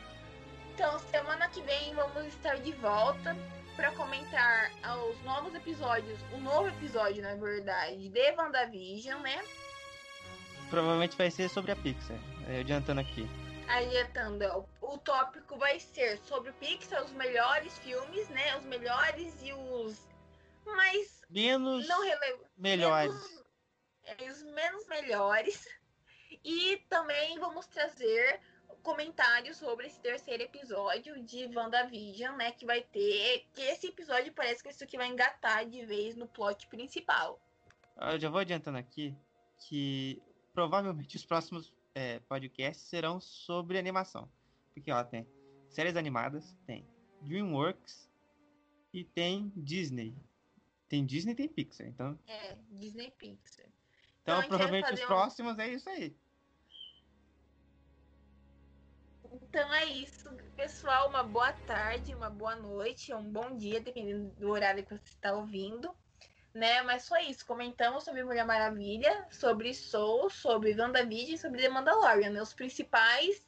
Então, semana que vem vamos estar de volta para comentar os novos episódios, o novo episódio, na verdade, de WandaVision, né? Provavelmente vai ser sobre a Pixar. é, Adiantando aqui. Adiantando, ó, o tópico vai ser sobre o Pixar, os melhores filmes, né? Os melhores e os mais Menos não relevantes. melhores. é, os menos melhores. E também vamos trazer comentários sobre esse terceiro episódio de WandaVision, né? Que vai ter. Que esse episódio parece que é isso que vai engatar de vez no plot principal. Ah, Eu já vou adiantando aqui que provavelmente os próximos é, podcasts serão sobre animação. Porque, ó, tem séries animadas, tem DreamWorks e tem Disney. Tem Disney e tem Pixar. Então, É, Disney Pixar. então vai provavelmente os fazer um- próximos é isso aí. Então é isso, pessoal. Uma boa tarde, uma boa noite, um bom dia, dependendo do horário que você está ouvindo. Né? Mas foi isso. Comentamos sobre Mulher Maravilha, sobre Soul, sobre WandaVision e sobre The Mandalorian, né? Os principais